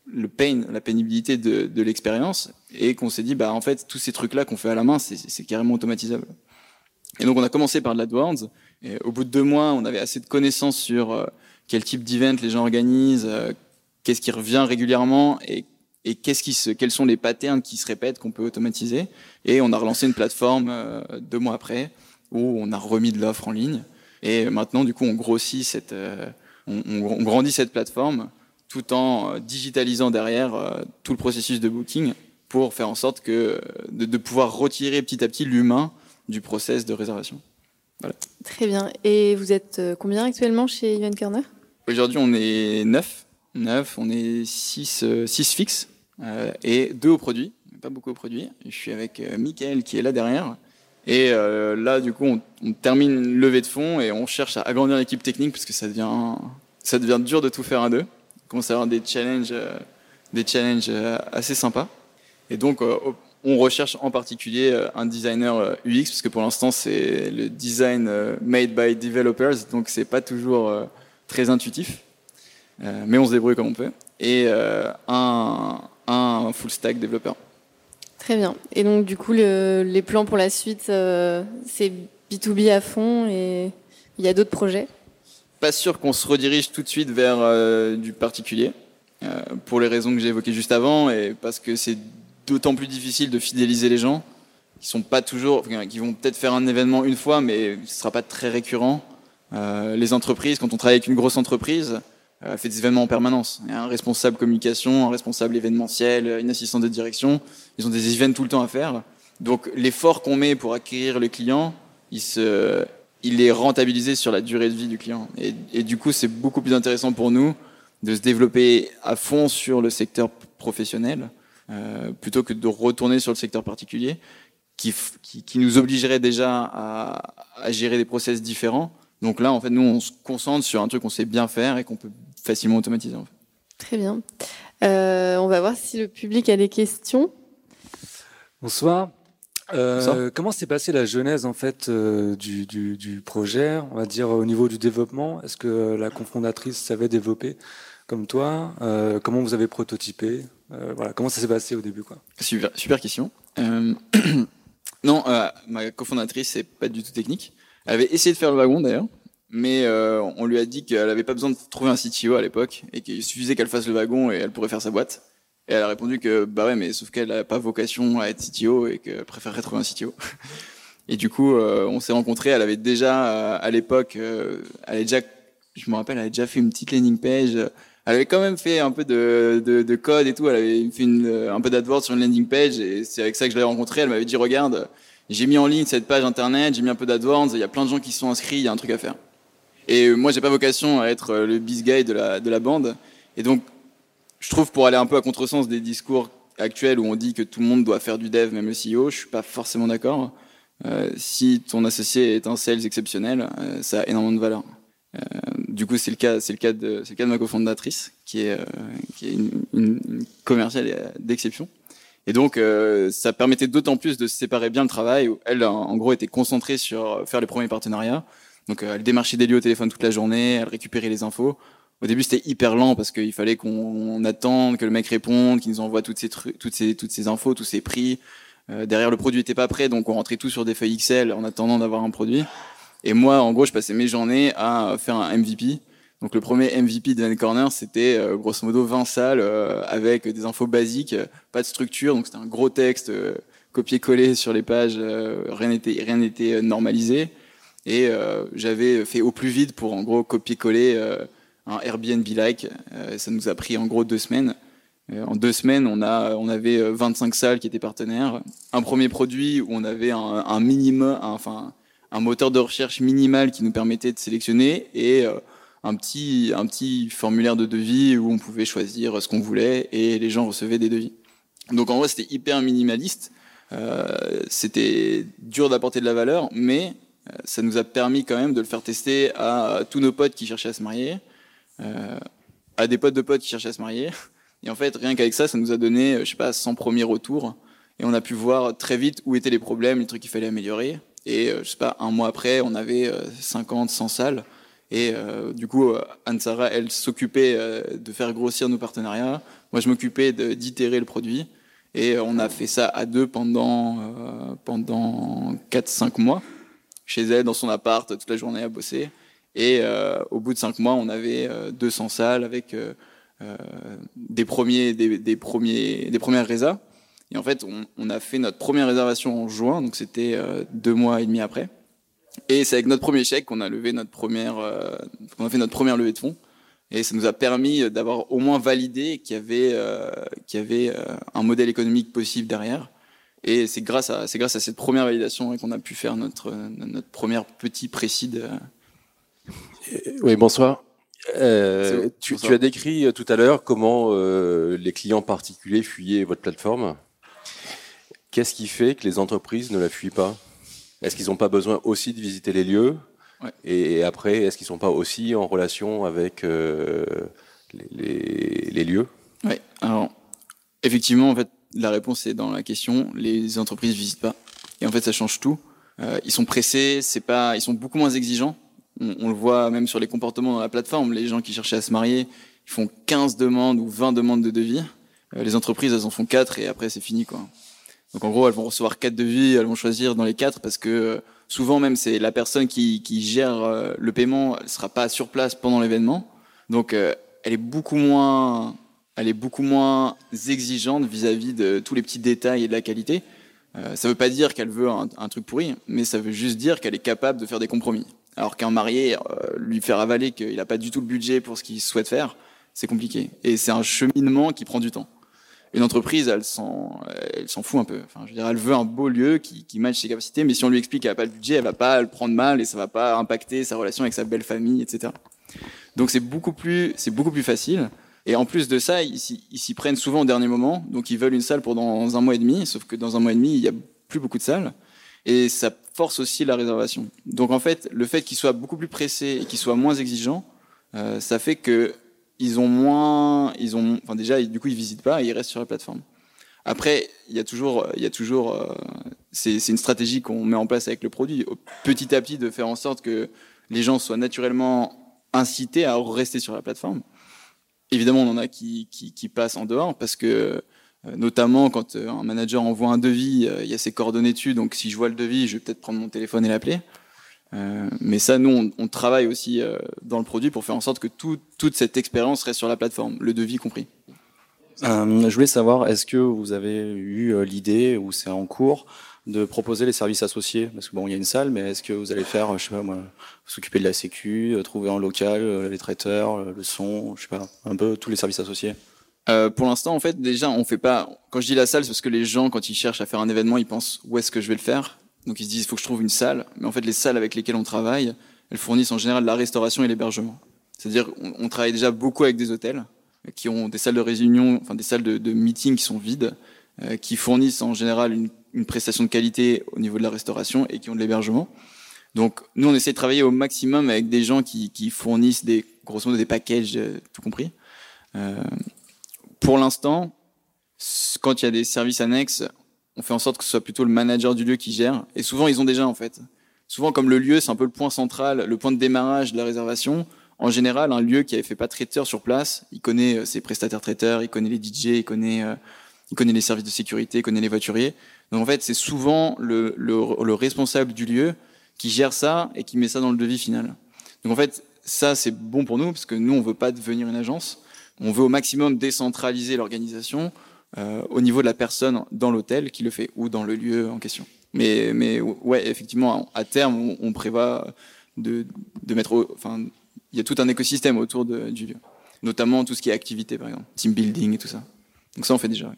le pain, la pénibilité de, de l'expérience, et qu'on s'est dit, bah en fait, tous ces trucs-là qu'on fait à la main, c'est carrément automatisable. Et donc on a commencé par de l'AdWords, et au bout de deux mois, on avait assez de connaissances sur euh, quel type d'event les gens organisent, euh, qu'est-ce qui revient régulièrement, et, quels sont les patterns qui se répètent qu'on peut automatiser. Et on a relancé une plateforme euh, deux mois après, où on a remis de l'offre en ligne, et maintenant, du coup, on grossit cette, euh, on, grandit cette plateforme tout en digitalisant derrière tout le processus de booking pour faire en sorte que de, pouvoir retirer petit à petit l'humain du process de réservation. Très bien. Et vous êtes combien actuellement chez Event Corner? Aujourd'hui, on est neuf. Neuf, on est six, six fixes euh, et deux au produit. Pas beaucoup au produit. Je suis avec euh, Mickaël qui est là derrière. Et euh, là, du coup, on, termine une levée de fonds et on cherche à agrandir l'équipe technique parce que ça devient, ça devient dur de tout faire à deux. On commence à avoir des challenges, euh, des challenges euh, assez sympas. Et donc, euh, on recherche en particulier euh, un designer UX parce que pour l'instant, c'est le design made by developers, donc c'est pas toujours très intuitif. mais on se débrouille comme on peut. Et un, un full stack développeur. Très bien. Et donc, du coup, le, les plans pour la suite, euh, c'est B2B à fond et il y a d'autres projets? Pas sûr qu'on se redirige tout de suite vers euh, du particulier, euh, pour les raisons que j'ai évoquées juste avant, et parce que c'est d'autant plus difficile de fidéliser les gens qui sont pas toujours, qui vont peut-être faire un événement une fois, mais ce sera pas très récurrent. Euh, les entreprises, quand on travaille avec une grosse entreprise, euh, fait des événements en permanence. Il y a un responsable communication, un responsable événementiel, une assistante de direction. Ils ont des events tout le temps à faire. Donc l'effort qu'on met pour acquérir le client, il, se, il est rentabilisé sur la durée de vie du client. Et, et du coup, c'est beaucoup plus intéressant pour nous de se développer à fond sur le secteur professionnel euh, plutôt que de retourner sur le secteur particulier qui, qui, qui nous obligerait déjà à, à gérer des process différents. Donc là, en fait, nous, on se concentre sur un truc qu'on sait bien faire et qu'on peut facilement automatisé. En fait. Très bien. Euh, on va voir si le public a des questions. Bonsoir. Euh, comment s'est passée la genèse en fait euh, du, du, du, projet, on va dire au niveau du développement? Est-ce que la cofondatrice savait développer comme toi? Euh, Comment vous avez prototypé? Euh, Voilà, comment ça s'est passé au début quoi? Super, super question. non, ma cofondatrice c'est pas du tout technique. Elle avait essayé de faire le wagon d'ailleurs mais euh, on lui a dit qu'elle avait pas besoin de trouver un CTO à l'époque et qu'il suffisait qu'elle fasse le wagon et elle pourrait faire sa boîte. Et elle a répondu que bah ouais, mais sauf qu'elle n'a pas vocation à être CTO et qu'elle préférerait trouver un CTO. Et du coup, euh, on s'est rencontrés. Elle avait déjà euh, à l'époque, euh, elle avait déjà, je me rappelle, elle avait déjà fait une petite landing page. Elle avait quand même fait un peu de, de, de code et tout. Elle avait fait une, un peu d'AdWords sur une landing page et c'est avec ça que je l'ai rencontrée. Elle m'avait dit regarde, j'ai mis en ligne cette page internet, j'ai mis un peu d'AdWords, il y a plein de gens qui sont inscrits, il y a un truc à faire. Et moi, j'ai pas vocation à être le biz guy de la, de la bande. Et donc, je trouve pour aller un peu à contresens des discours actuels où on dit que tout le monde doit faire du dev, même le CEO, je suis pas forcément d'accord. Euh, si ton associé est un sales exceptionnel, euh, ça a énormément de valeur. Euh, du coup, c'est le cas, c'est le cas de, c'est le cas de ma cofondatrice, qui est, euh, qui est une commerciale d'exception. Et donc, euh, ça permettait d'autant plus de séparer bien le travail. Où elle, en gros, était concentrée sur faire les premiers partenariats. Donc, elle démarchait des lieux au téléphone toute la journée, elle récupérait les infos. Au début, c'était hyper lent parce qu'il fallait qu'on attende que le mec réponde, qu'il nous envoie toutes ces toutes ces, toutes ces infos, tous ces prix. Euh, derrière, le produit était pas prêt, donc on rentrait tout sur des feuilles Excel en attendant d'avoir un produit. Et moi, en gros, je passais mes journées à faire un MVP. Donc le premier MVP de Corner, c'était euh, grosso modo 20 salles euh, avec des infos basiques, pas de structure, donc c'était un gros texte euh, copié-collé sur les pages, euh, rien n'était rien n'était normalisé. Et j'avais fait au plus vite pour en gros copier-coller un Airbnb-like. ça nous a pris en gros deux semaines. En deux semaines, on, a, on avait 25 salles qui étaient partenaires. Un premier produit où on avait un, un minimum, un, enfin, un moteur de recherche minimal qui nous permettait de sélectionner et euh, un, petit, un petit formulaire de devis où on pouvait choisir ce qu'on voulait et les gens recevaient des devis. Donc en vrai, c'était hyper minimaliste. Euh, c'était dur d'apporter de la valeur, mais euh, ça nous a permis quand même de le faire tester à tous nos potes qui cherchaient à se marier, euh, à des potes de potes qui cherchaient à se marier. Et en fait, rien qu'avec ça, ça nous a donné, je sais pas, 100 premiers retours. Et on a pu voir très vite où étaient les problèmes, les trucs qu'il fallait améliorer. Et euh, je sais pas, un mois après, on avait 50, 100 salles. Et euh, du coup, Anne-Sara, elle s'occupait euh, de faire grossir nos partenariats. Moi, je m'occupais d'itérer le produit. Et on a fait ça à deux pendant, euh, pendant 4-5 mois, chez elle, dans son appart, toute la journée à bosser. Et euh, au bout de 5 mois, on avait 200 salles avec des, premiers, des, des, premiers, des premières résas. Et en fait, on, on, a fait notre première réservation en juin, donc c'était euh, deux mois et demi après. Et c'est avec notre premier chèque qu'on a levé notre première, euh, qu'on a fait notre première levée de fonds. Et ça nous a permis d'avoir au moins validé qu'il y avait, euh, qu'il y avait euh, un modèle économique possible derrière. Et c'est grâce à, c'est grâce à cette première validation qu'on a pu faire notre, notre première petit précide. Oui, bonsoir. Euh, tu, as décrit tout à l'heure comment euh, les clients particuliers fuyaient votre plateforme. Qu'est-ce qui fait que les entreprises ne la fuient pas? Est-ce qu'ils n'ont pas besoin aussi de visiter les lieux ouais. Et après, est-ce qu'ils ne sont pas aussi en relation avec euh, les, les, les, lieux? Oui, alors effectivement, en fait, la réponse est dans la question. Les entreprises ne visitent pas. Et en fait, ça change tout. Euh, ils sont pressés, c'est pas, ils sont beaucoup moins exigeants. On, on, le voit même sur les comportements dans la plateforme. Les gens qui cherchaient à se marier, ils font 15 demandes ou 20 demandes de devis. Euh, les entreprises, elles en font 4 et après, c'est fini, quoi. Donc en gros, elles vont recevoir quatre devis, elles vont choisir dans les quatre parce que euh, souvent même c'est la personne qui, qui gère euh, le paiement, elle sera pas sur place pendant l'événement. Donc euh, elle est beaucoup moins, elle est beaucoup moins exigeante vis-à-vis -vis de tous les petits détails et de la qualité. Ça veut pas dire qu'elle veut un, un, truc pourri, mais ça veut juste dire qu'elle est capable de faire des compromis. Alors qu'un marié, lui faire avaler qu'il n'a pas du tout le budget pour ce qu'il souhaite faire, c'est compliqué. Et c'est un cheminement qui prend du temps une entreprise, elle s'en, elle s'en fout un peu. Enfin, je veux dire, elle veut un beau lieu qui, qui matche ses capacités, mais si on lui explique qu'elle n'a pas le budget, elle va pas le prendre mal et ça va pas impacter sa relation avec sa belle famille, etc. Donc c'est beaucoup plus, c'est beaucoup plus facile. Et en plus de ça, ils, s'y prennent souvent au dernier moment. Donc ils veulent une salle pour dans un mois et demi, sauf que dans un mois et demi, il y a plus beaucoup de salles. Et ça force aussi la réservation. Donc en fait, le fait qu'ils soient beaucoup plus pressés et qu'ils soient moins exigeants, euh, ça fait que ils ont moins, ils ont, enfin déjà, du coup, ils visitent pas, ils restent sur la plateforme. Après, il y a toujours, il y a toujours, euh, c'est une stratégie qu'on met en place avec le produit, petit à petit, de faire en sorte que les gens soient naturellement incités à rester sur la plateforme. Évidemment, on en a qui, qui, passent en dehors parce que, euh, notamment quand euh, un manager envoie un devis, il y a ses coordonnées dessus, donc si je vois le devis, je vais peut-être prendre mon téléphone et l'appeler. Euh, mais ça, nous, on, on travaille aussi euh, dans le produit pour faire en sorte que tout, toute cette expérience reste sur la plateforme, le devis compris. Euh, je voulais savoir, est-ce que vous avez eu l'idée, ou c'est en cours, de proposer les services associés? Parce que bon, il y a une salle, mais est-ce que vous allez faire, je sais pas moi, s'occuper de la sécu, trouver un local, les traiteurs, le son, je sais pas, un peu tous les services associés? Euh, pour l'instant, en fait, déjà, on fait pas. Quand je dis la salle, c'est parce que les gens, quand ils cherchent à faire un événement, ils pensent où est-ce que je vais le faire? Donc ils se disent, il faut que je trouve une salle. Mais en fait, les salles avec lesquelles on travaille, elles fournissent en général la restauration et l'hébergement. C'est-à-dire on, travaille déjà beaucoup avec des hôtels qui ont des salles de réunion, enfin des salles de, de meeting qui sont vides, qui fournissent en général une, une prestation de qualité au niveau de la restauration et qui ont de l'hébergement. Donc nous, on essaie de travailler au maximum avec des gens qui, qui fournissent des, grosso modo des packages, euh, tout compris. Euh, pour l'instant, quand il y a des services annexes, on fait en sorte que ce soit plutôt le manager du lieu qui gère. Et souvent, ils ont déjà en fait. Souvent, comme le lieu, c'est un peu le point central, le point de démarrage de la réservation. En général, un lieu qui avait fait pas traiteur sur place, il connaît euh, ses prestataires traiteurs, il connaît les DJ, il connaît, il connaît les services de sécurité, il connaît les voituriers. Donc en fait, c'est souvent le, le, le responsable du lieu qui gère ça et qui met ça dans le devis final. Donc en fait, ça c'est bon pour nous parce que nous on veut pas devenir une agence. On veut au maximum décentraliser l'organisation euh, au niveau de la personne dans l'hôtel qui le fait ou dans le lieu en question. Mais mais ouais, effectivement, à terme, on, prévoit de, de mettre, enfin, il y a tout un écosystème autour de, du lieu, notamment tout ce qui est activité par exemple, team building et tout ça. Donc ça on fait déjà.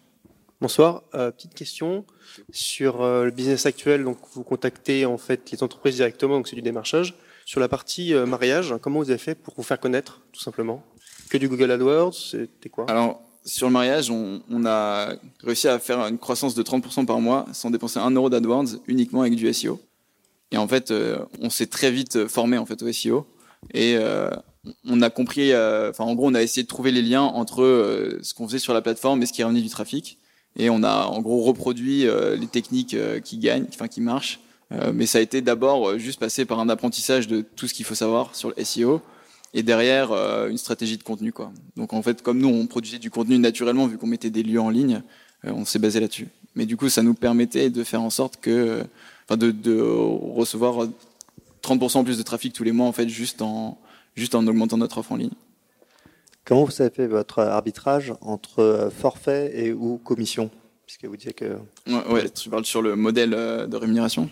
Bonsoir. Euh, petite question sur euh, le business actuel. Donc, vous contactez en fait les entreprises directement, donc c'est du démarchage. Sur la partie mariage, comment vous avez fait pour vous faire connaître, tout simplement? Que du Google AdWords C'était quoi? Alors, sur le mariage, on, a réussi à faire une croissance de 30% par mois sans dépenser un euro d'AdWords, uniquement avec du SEO. Et en fait, on s'est très vite formé en fait au SEO et on a compris. Enfin, en gros, on a essayé de trouver les liens entre ce qu'on faisait sur la plateforme et ce qui ramenait du trafic et on a en gros reproduit euh, les techniques euh, qui gagnent, enfin qui marchent. Euh, mais ça a été d'abord juste passer par un apprentissage de tout ce qu'il faut savoir sur le SEO et derrière une stratégie de contenu quoi. Donc en fait comme nous on produisait du contenu naturellement vu qu'on mettait des lieux en ligne, on s'est basé là-dessus. Mais du coup ça nous permettait de faire en sorte que enfin de, de recevoir 30% plus de trafic tous les mois en fait juste en juste en augmentant notre offre en ligne. Comment vous avez fait votre arbitrage entre euh, forfait et ou commission? Puisque vous disiez que. Ouais, ouais, tu parles sur le modèle euh, de rémunération?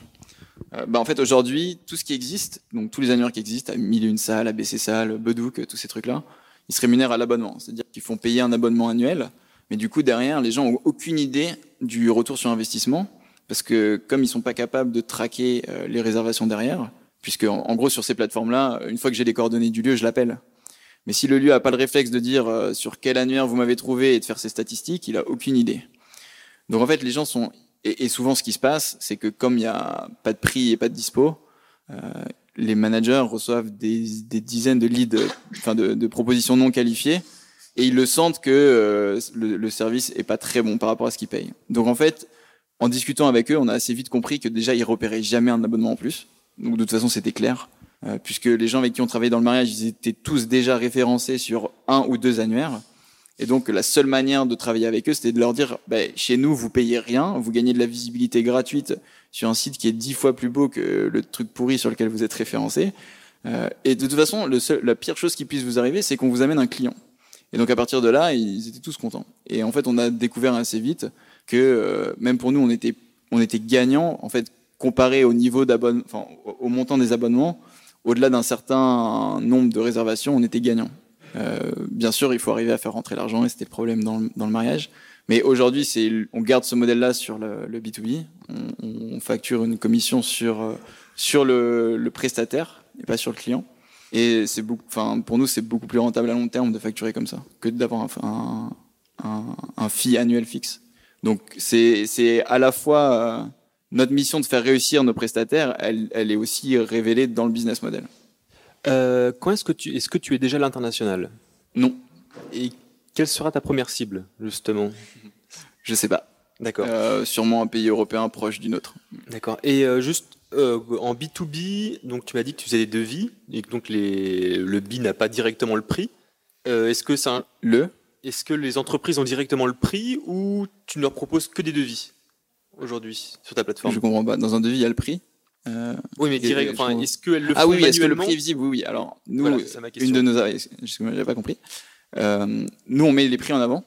Euh, bah en fait, aujourd'hui, tout ce qui existe, donc tous les annuaires qui existent, à Mille une salle, ABC salle, Bedouk, tous ces trucs-là, ils se rémunèrent à l'abonnement. C'est-à-dire qu'ils font payer un abonnement annuel, mais du coup, derrière, les gens ont aucune idée du retour sur investissement, parce que comme ils sont pas capables de traquer les réservations derrière, puisque en gros, sur ces plateformes-là, une fois que j'ai les coordonnées du lieu, je l'appelle. Mais si le lieu a pas le réflexe de dire euh, sur quel annuaire vous m'avez trouvé et de faire ses statistiques, il a aucune idée. Donc en fait, les gens sont et, souvent ce qui se passe, c'est que comme il y a pas de prix et pas de dispo, euh, les managers reçoivent des, dizaines de leads, enfin de, propositions non qualifiées, et ils le sentent que euh, le, le, service est pas très bon par rapport à ce qu'ils payent. Donc en fait, en discutant avec eux, on a assez vite compris que déjà ils repéraient jamais un abonnement en plus. Donc de toute façon, c'était clair. Euh, puisque les gens avec qui on travaillait dans le mariage, ils étaient tous déjà référencés sur un ou deux annuaires. Et donc la seule manière de travailler avec eux, c'était de leur dire, bah, chez nous, vous payez rien, vous gagnez de la visibilité gratuite sur un site qui est dix fois plus beau que le truc pourri sur lequel vous êtes référencé. Euh, et de toute façon, la pire chose qui puisse vous arriver, c'est qu'on vous amène un client. Et donc à partir de là, ils étaient tous contents. Et en fait, on a découvert assez vite que euh, même pour nous, on était, gagnant en fait comparé au niveau au montant des abonnements au-delà d'un certain nombre de réservations, on était gagnant. Euh, bien sûr, il faut arriver à faire rentrer l'argent et c'était le problème dans le, dans le mariage. Mais aujourd'hui, c'est, on garde ce modèle-là sur le, le B2B. On, on, facture une commission sur, euh, sur le, le, prestataire et pas sur le client. Et c'est beaucoup, enfin, pour nous, c'est beaucoup plus rentable à long terme de facturer comme ça que d'avoir un, un, un, fee annuel fixe. Donc, c'est, c'est à la fois euh, notre mission de faire réussir nos prestataires, elle, elle est aussi révélée dans le business model. Euh, quand est-ce que tu est-ce que tu es déjà à l'international? Non. Et quelle sera ta première cible justement? Je sais pas. D'accord. Euh, sûrement un pays européen proche du nôtre. D'accord. Et euh, juste euh, en B2B, donc tu m'as dit que tu faisais des devis et que donc les, le B n'a pas directement le prix. Est-ce que ça le Est-ce que les entreprises ont directement le prix ou tu ne leur proposes que des devis aujourd'hui sur ta plateforme? Je comprends pas. Dans un devis, il y a le prix? Euh, oui, mais direct, enfin, est-ce qu'elle le Ah oui, est-ce que le prix est visible? Oui, oui. Alors, nous, voilà, une de nos. J'avais pas compris. Euh, nous, on met les prix en avant.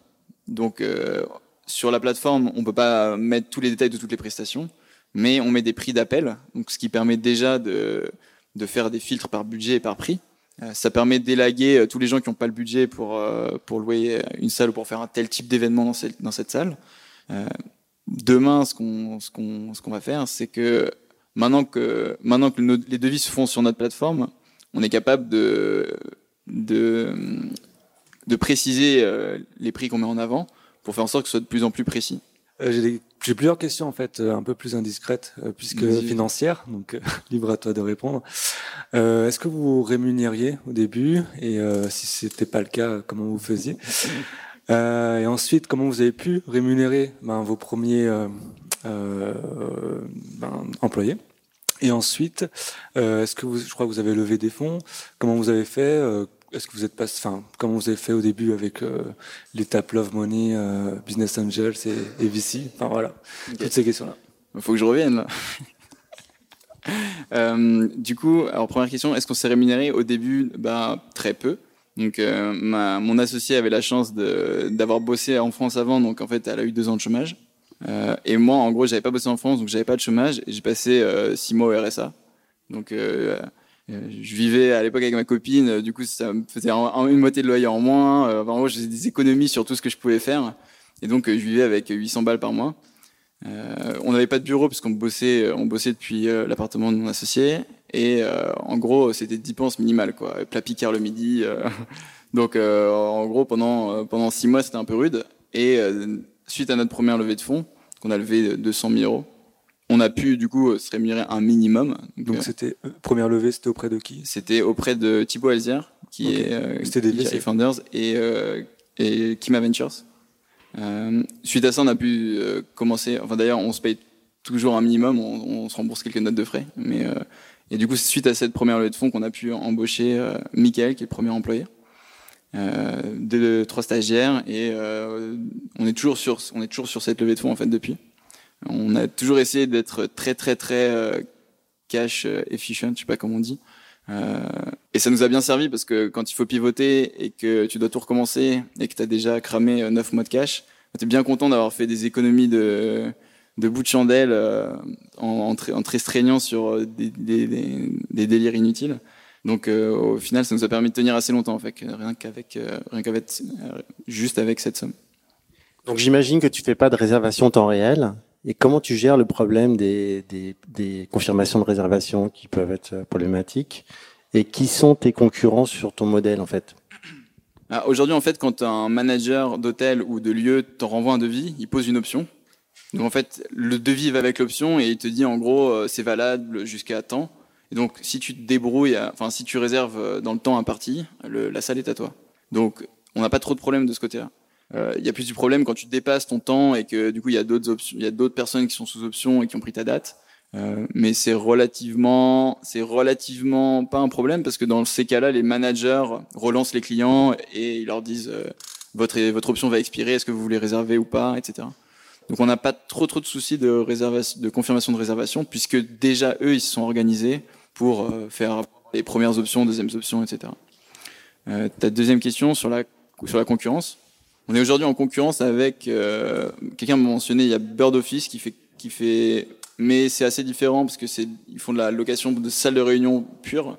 Donc, euh, sur la plateforme, on peut pas mettre tous les détails de toutes les prestations, mais on met des prix d'appel, donc ce qui permet déjà de, de faire des filtres par budget et par prix. Ça permet d'élaguer tous les gens qui n'ont pas le budget pour, pour louer une salle ou pour faire un tel type d'événement dans cette, dans cette salle demain, ce qu'on ce qu'on va faire, c'est que maintenant que maintenant que les devis se font sur notre plateforme, on est capable de, de, de préciser euh, les prix qu'on met en avant pour faire en sorte que ce soit de plus en plus précis. Euh, j'ai plusieurs questions en fait, un peu plus indiscrètes puisque financières, donc libre à toi de répondre. Est-ce que vous rémunériez au début et si c'était pas le cas, comment vous faisiez? Euh, et ensuite, comment vous avez pu rémunérer ben, vos premiers euh, euh, ben, employés Et ensuite, euh, est-ce que vous, je crois que vous avez levé des fonds Comment vous avez fait euh, Est-ce que vous êtes pas, enfin, comment vous avez fait au début avec l'étape Love Money, Business Angels et, et VC Enfin voilà, toutes ces questions-là. Il faut que je revienne là. Euh, du coup, alors première question, est-ce qu'on s'est rémunéré au début? Bah, Très peu. Donc, euh, ma, mon associé avait la chance d'avoir bossé en France avant, donc en fait, elle a eu deux ans de chômage. Euh, et moi, en gros, j'avais pas bossé en France, donc j'avais pas de chômage. J'ai passé euh, six mois au RSA. Donc, euh, euh, je vivais à l'époque avec ma copine. Du coup, ça me faisait une moitié de loyer en moins. en gros, j'ai des économies sur tout ce que je pouvais faire. Et donc, je vivais avec 800 balles par mois. on n'avait pas de bureau parce qu'on bossait, depuis l'appartement de mon associé. Et en gros, c'était dépenses minimales, quoi. Plat Picard le midi. Donc, en gros, pendant, pendant six mois, c'était un peu rude. Et suite à notre première levée de fonds, qu'on a levé 200 000 euros, on a pu du coup se rémunérer un minimum. Donc c'était première levée, c'était auprès de qui? C'était auprès de Thibaut Alzière, qui est euh, c'était des Founders et euh, et Kima Ventures. Euh, suite à ça, on a pu commencer. Enfin d'ailleurs, on se paye toujours un minimum, on, on, se rembourse quelques notes de frais, mais et du coup, c'est suite à cette première levée de fonds qu'on a pu embaucher euh, Michael, qui est le premier employé, euh, de trois stagiaires, et euh, on est toujours sur, on est toujours sur cette levée de fonds en fait depuis. On a toujours essayé d'être très très très euh, cash euh, efficient, je sais pas comment on dit. Euh, et ça nous a bien servi parce que quand il faut pivoter et que tu dois tout recommencer et que tu as déjà cramé 9 mois de cash, tu es bien content d'avoir fait des économies de de bout de chandelle euh, en, en, te restreignant sur euh, des, des, des, des délires inutiles. Donc euh, au final, ça nous a permis de tenir assez longtemps, en fait, rien qu'avec, rien qu'avec juste avec cette somme. Donc j'imagine que tu fais pas de réservation temps réel. Et comment tu gères le problème des, des, des confirmations de réservation qui peuvent être problématiques? Et qui sont tes concurrents sur ton modèle en fait? Ah, Aujourd'hui, en fait, quand un manager d'hôtel ou de lieu te renvoie un devis, il pose une option donc en fait, le devis va avec l'option et il te dit en gros euh, c'est valable jusqu'à temps. Donc si tu te débrouilles, enfin si tu réserves euh, dans le temps imparti, le, la salle est à toi. Donc on n'a pas trop de problème de ce côté-là. Euh, il y a plus du problème quand tu dépasses ton temps et que du coup il y a d'autres il y a d'autres personnes qui sont sous option et qui ont pris ta date. Euh, mais c'est relativement, c'est relativement pas un problème parce que dans ces cas-là, les managers relancent les clients et ils leur disent votre votre option va expirer, est-ce que vous voulez réserver ou pas, etc. Donc on n'a pas trop trop de soucis de, réservation, de confirmation de réservation, puisque déjà eux, ils se sont organisés pour euh, faire les premières options, deuxièmes options, etc. Euh, ta deuxième question sur la, sur la concurrence. On est aujourd'hui en concurrence avec, euh, quelqu'un m'a mentionné, il y a Bird Office qui fait, qui fait mais c'est assez différent parce que c'est, ils font de la location de salles de réunion pure.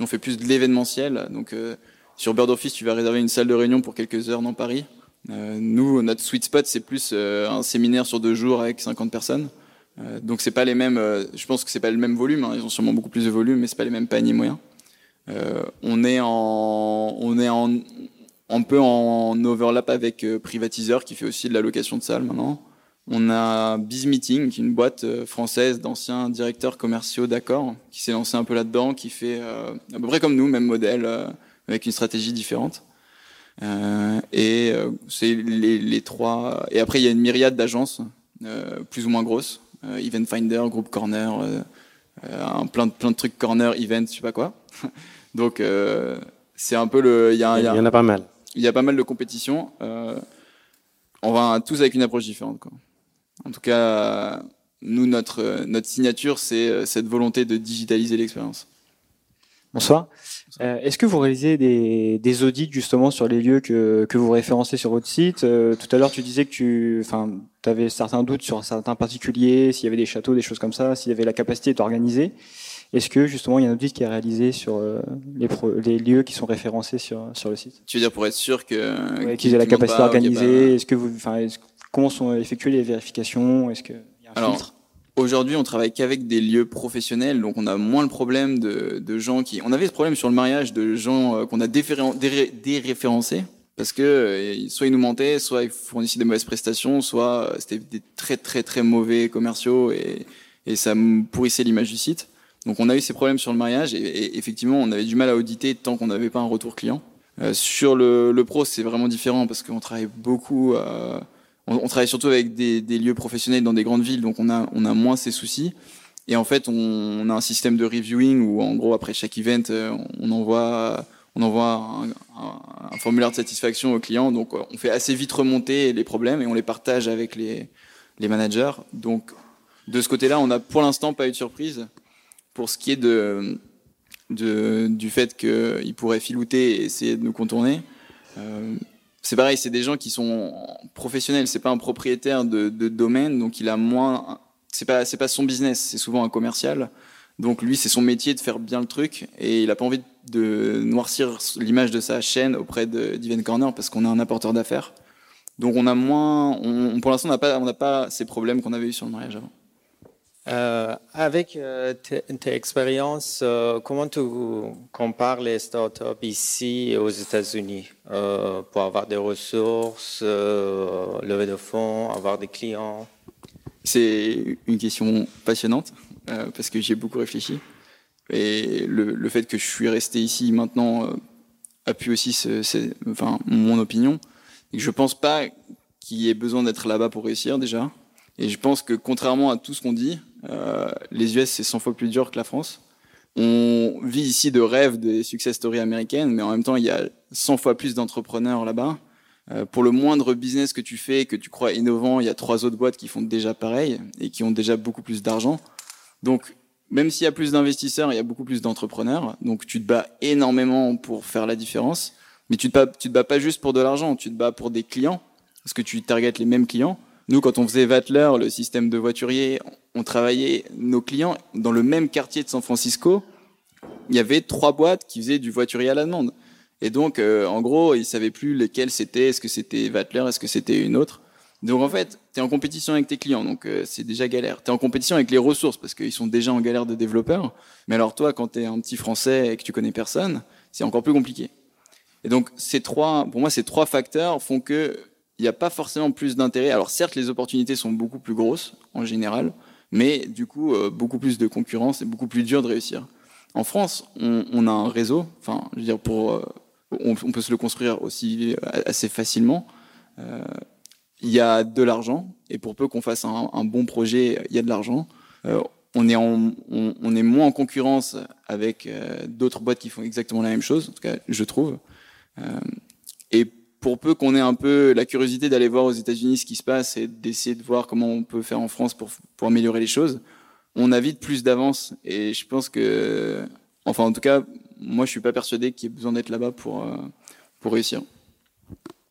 On fait plus de l'événementiel. Donc, euh, sur Bird Office, tu vas réserver une salle de réunion pour quelques heures dans Paris. Euh, nous, notre sweet spot, c'est plus euh, un séminaire sur deux jours avec 50 personnes. Euh, donc c'est pas les mêmes. je pense que c'est pas le même volume. Hein, ils ont sûrement beaucoup plus de volume, mais c'est pas les mêmes paniers moyens. on est en, on est en, un peu en overlap avec Privatiseur qui fait aussi de la location de salles maintenant. On a BizMeeting, qui est une boîte française d'anciens directeurs commerciaux d'accord, qui s'est lancé un peu là-dedans, qui fait à peu près comme nous, même modèle, avec une stratégie différente. Euh, et euh, c'est les, trois. Et après, il y a une myriade d'agences, euh, plus ou moins grosses. Event Finder, Group Corner, un plein de plein de trucs corner, event, je sais pas quoi. Donc c'est un peu le. Il y, a, il y, en a pas mal. Il y a pas mal de compétitions. on va tous avec une approche différente. Quoi. En tout cas, nous notre notre signature, c'est cette volonté de digitaliser l'expérience. Bonsoir. Euh, est-ce que vous réalisez des, des, audits justement sur les lieux que, que vous référencez sur votre site? Euh, Tout à l'heure, tu disais que tu enfin, avais certains doutes sur certains particuliers, s'il y avait des châteaux, des choses comme ça, s'il y avait la capacité d'organiser. Est-ce que justement il y a un audit qui est réalisé sur euh, les, les, lieux qui sont référencés sur, sur le site? Tu veux dire pour être sûr que ouais, qu'ils aient la capacité d'organiser Est-ce que vous, enfin, comment sont effectuées les vérifications? Est-ce qu'il y a un Alors, filtre? Aujourd'hui, on travaille qu'avec des lieux professionnels, donc on a moins le problème de, gens qui. On avait ce problème sur le mariage de gens euh, qu'on a déréférencés parce que euh, soit ils nous mentaient, soit ils fournissaient des mauvaises prestations, soit c'était des très très très mauvais commerciaux et, ça pourrissait l'image du site. Donc on a eu ces problèmes sur le mariage et, effectivement on avait du mal à auditer tant qu'on n'avait pas un retour client. Euh, sur le, le pro, c'est vraiment différent parce qu'on travaille beaucoup. Euh, on, travaille surtout avec des, lieux professionnels dans des grandes villes, donc on a, on a moins ces soucis. Et en fait, on, a un système de reviewing où, en gros, après chaque event, euh, on envoie, on envoie un, formulaire de satisfaction aux clients. Donc, on fait assez vite remonter les problèmes et on les partage avec les, les managers. Donc, de ce côté-là, on n'a pour l'instant pas eu de surprise. Pour ce qui est de, de du fait qu'ils pourraient filouter et essayer de nous contourner, euh, c'est pareil, c'est des gens qui sont professionnels. C'est pas un propriétaire de, domaine, donc il a moins. C'est pas c'est pas son business. C'est souvent un commercial. Donc lui, c'est son métier de faire bien le truc et il a pas envie de noircir l'image de sa chaîne auprès de Corner parce qu'on a un apporteur d'affaires. Donc on a moins, on, pour l'instant on n'a pas on n'a pas ces problèmes qu'on avait eu sur le mariage avant. Euh, avec euh, tes, expériences, euh, comment tu compares les startups ici aux États-Unis pour avoir des ressources, lever de fonds, avoir des clients? C'est une question passionnante parce que j'ai beaucoup réfléchi. Et le, fait que je suis resté ici maintenant appuie aussi enfin, mon opinion. Et je pense pas qu'il y ait besoin d'être là-bas pour réussir déjà. Et je pense que contrairement à tout ce qu'on dit, euh, les US, c'est 100 fois plus dur que la France. On vit ici de rêves des success stories américaines, mais en même temps, il y a 100 fois plus d'entrepreneurs là-bas. Euh, pour le moindre business que tu fais, que tu crois innovant, il y a trois autres boîtes qui font déjà pareil et qui ont déjà beaucoup plus d'argent. Donc, même s'il y a plus d'investisseurs, il y a beaucoup plus d'entrepreneurs. Donc, tu te bats énormément pour faire la différence. Mais tu te bats, te bats pas juste pour de l'argent, tu te bats pour des clients, parce que tu targetes les mêmes clients. Nous, quand on faisait Vatler, le système de voiturier, on travaillait nos clients dans le même quartier de San Francisco. Il y avait trois boîtes qui faisaient du voiturier à la demande. Et donc, euh, en gros, ils savaient plus lesquels c'était. Est-ce que c'était Vatler Est-ce que c'était une autre? Donc, en fait, tu es en compétition avec tes clients. Donc, euh, c'est déjà galère. Tu es en compétition avec les ressources parce qu'ils sont déjà en galère de développeurs. Mais alors, toi, quand tu es un petit Français et que tu connais personne, c'est encore plus compliqué. Et donc, ces trois, pour moi, ces trois facteurs font que il n'y a pas forcément plus d'intérêt. Alors certes, les opportunités sont beaucoup plus grosses en général, mais du coup, euh, beaucoup plus de concurrence et beaucoup plus dur de réussir. En France, on, a un réseau, enfin, je veux dire, euh, on, peut se le construire aussi euh, assez facilement. Il y a de l'argent, et pour peu qu'on fasse un, bon projet, il y a de l'argent. on, est on, est moins en concurrence avec d'autres boîtes qui font exactement la même chose, en tout cas, je trouve. Pour peu qu'on ait un peu la curiosité d'aller voir aux États-Unis ce qui se passe et d'essayer de voir comment on peut faire en France pour, pour améliorer les choses, on a vite plus d'avance. Et je pense que, enfin, en tout cas, moi, je suis pas persuadé qu'il y ait besoin d'être là-bas pour, euh, pour réussir.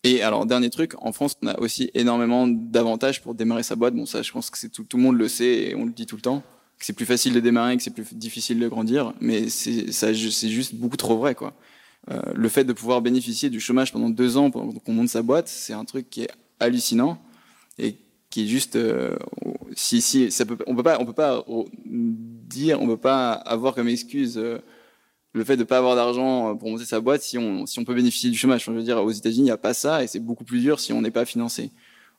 Et alors, dernier truc, en France, on a aussi énormément d'avantages pour démarrer sa boîte. Bon, ça, je pense que tout, le monde le sait et on le dit tout le temps. Que c'est plus facile de démarrer, que c'est plus difficile de grandir. Mais c'est juste beaucoup trop vrai, quoi. Euh, le fait de pouvoir bénéficier du chômage pendant deux ans pendant qu'on monte sa boîte, c'est un truc qui est hallucinant et qui est juste euh, si si ça peut on peut pas on peut pas dire on peut pas avoir comme excuse euh, le fait de pas avoir d'argent pour monter sa boîte si on si on peut bénéficier du chômage. je veux dire aux États-Unis il n'y a pas ça et c'est beaucoup plus dur si on n'est pas financé.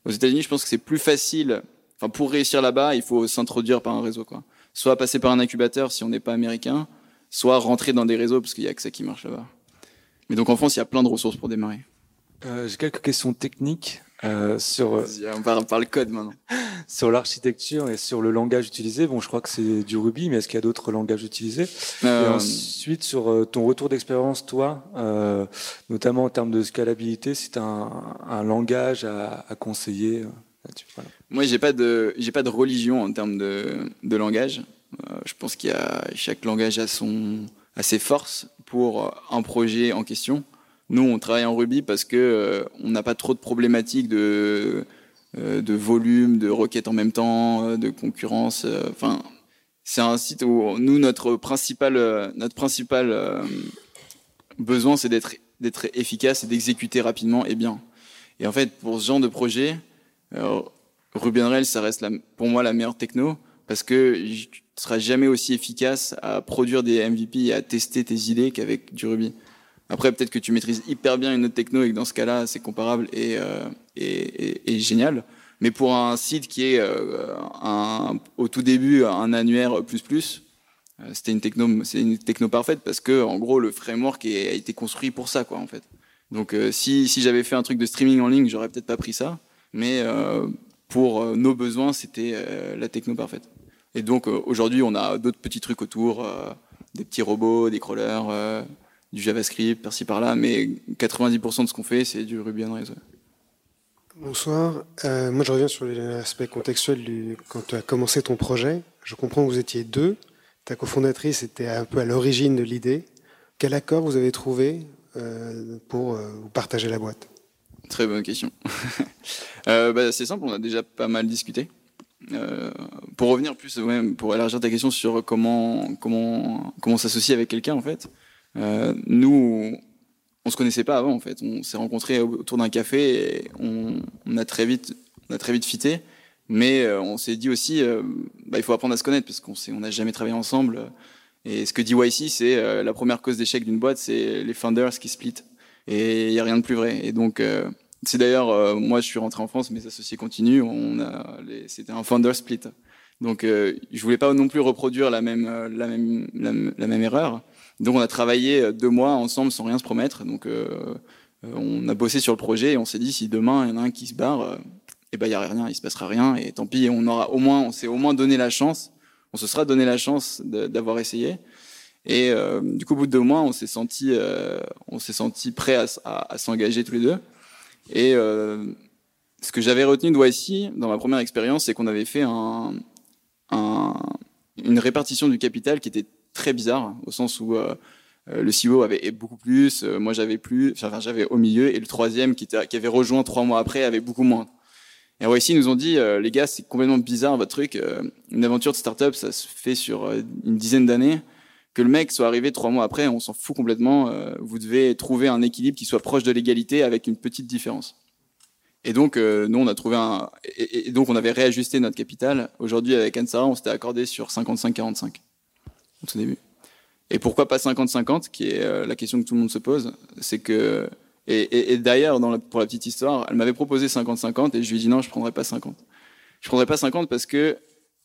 Aux États-Unis je pense que c'est plus facile. Enfin pour réussir là-bas il faut s'introduire par un réseau quoi. Soit passer par un incubateur si on n'est pas américain, soit rentrer dans des réseaux parce qu'il y a que ça qui marche là-bas. Mais donc en France, il y a plein de ressources pour démarrer. Euh, J'ai quelques questions techniques euh, sur. Euh, on parle par le code maintenant. sur l'architecture et sur le langage utilisé. Bon, je crois que c'est du Ruby, mais est-ce qu'il y a d'autres langages utilisés? Euh... Et ensuite, sur euh, ton retour d'expérience, toi, euh, notamment en termes de scalabilité, si tu as un, un, langage à, à conseiller. Voilà. Moi, j'ai pas de j'ai pas de religion en termes de, de langage. je pense qu'il y a chaque langage a son a ses forces pour un projet en question. Nous, on travaille en Ruby parce que euh, on n'a pas trop de problématiques de, euh, de volume, de requêtes en même temps, euh, de concurrence. Enfin, c'est un site où nous, notre principal, notre principal besoin, c'est d'être d'être efficace et d'exécuter rapidement et bien. Et en fait, pour ce genre de projet, Ruby on Rails, ça reste pour moi la meilleure techno parce que tu seras jamais aussi efficace à produire des MVP et à tester tes idées qu'avec du Ruby. Après, peut-être que tu maîtrises hyper bien une autre techno et que dans ce cas-là, c'est comparable et, euh, génial. Mais pour un site qui est euh, au tout début un annuaire plus plus, euh, c'était une techno, c'est une techno parfaite parce que en gros le framework a été construit pour ça quoi en fait. Donc si, si j'avais fait un truc de streaming en ligne, j'aurais peut-être pas pris ça, mais pour nos besoins, c'était la techno parfaite. Et donc aujourd'hui, on a d'autres petits trucs autour, des petits robots, des crawlers, du JavaScript par-ci par-là, mais 90% de ce qu'on fait, c'est du Ruby on Rails. Bonsoir. Euh, moi, je reviens sur l'aspect contextuel du, quand tu as commencé ton projet. Je comprends que vous étiez deux. Ta cofondatrice était un peu à l'origine de l'idée. Quel accord vous avez trouvé euh, pour euh, partager la boîte? Très bonne question. bah, c'est simple, on a déjà pas mal discuté. Pour revenir plus, ouais, pour élargir ta question sur comment comment comment s'associer avec quelqu'un en fait. nous, on se connaissait pas avant en fait. On s'est rencontrés autour d'un café et on, a très vite, on a très vite fité. Mais euh, on s'est dit aussi, euh, bah, il faut apprendre à se connaître parce qu'on on n'a jamais travaillé ensemble. Et ce que dit YC, c'est euh, la première cause d'échec d'une boîte, c'est les founders qui split. Et il y a rien de plus vrai. Et donc c'est d'ailleurs, moi je suis rentré en France, mes associés continuent. On a, c'était un founder split. Donc je voulais pas non plus reproduire la même, la même, la même erreur. Donc on a travaillé euh, deux mois ensemble sans rien se promettre. Donc euh, euh, on a bossé sur le projet et on s'est dit si demain il y en a un qui se barre, et ben il y a rien, il se passera rien et tant pis, on aura au moins, on s'est au moins donné la chance, on se sera donné la chance d'avoir essayé. Et du coup, au bout de deux mois, on s'est senti, on s'est senti prêt à, s'engager tous les deux. Et ce que j'avais retenu de YC dans ma première expérience, c'est qu'on avait fait un, un, une répartition du capital qui était très bizarre, au sens où euh, euh, le CEO avait beaucoup plus, euh, moi j'avais plus, enfin j'avais au milieu, et le troisième qui, avait rejoint trois mois après avait beaucoup moins. Et ils nous ont dit, les gars, c'est complètement bizarre votre truc. une aventure de start-up, ça se fait sur une dizaine d'années. Que le mec soit arrivé trois mois après, on s'en fout complètement. vous devez trouver un équilibre qui soit proche de l'égalité avec une petite différence. Et donc, nous, on a trouvé un, et, donc on avait réajusté notre capital. Aujourd'hui, avec Ansara, on s'était accordé sur 55-45 au tout début. Et pourquoi pas 50-50, qui est euh, la question que tout le monde se pose, c'est que et, d'ailleurs, pour la petite histoire, elle m'avait proposé 50-50 et je lui ai dit non, je prendrai pas 50. Je prendrai pas 50 parce que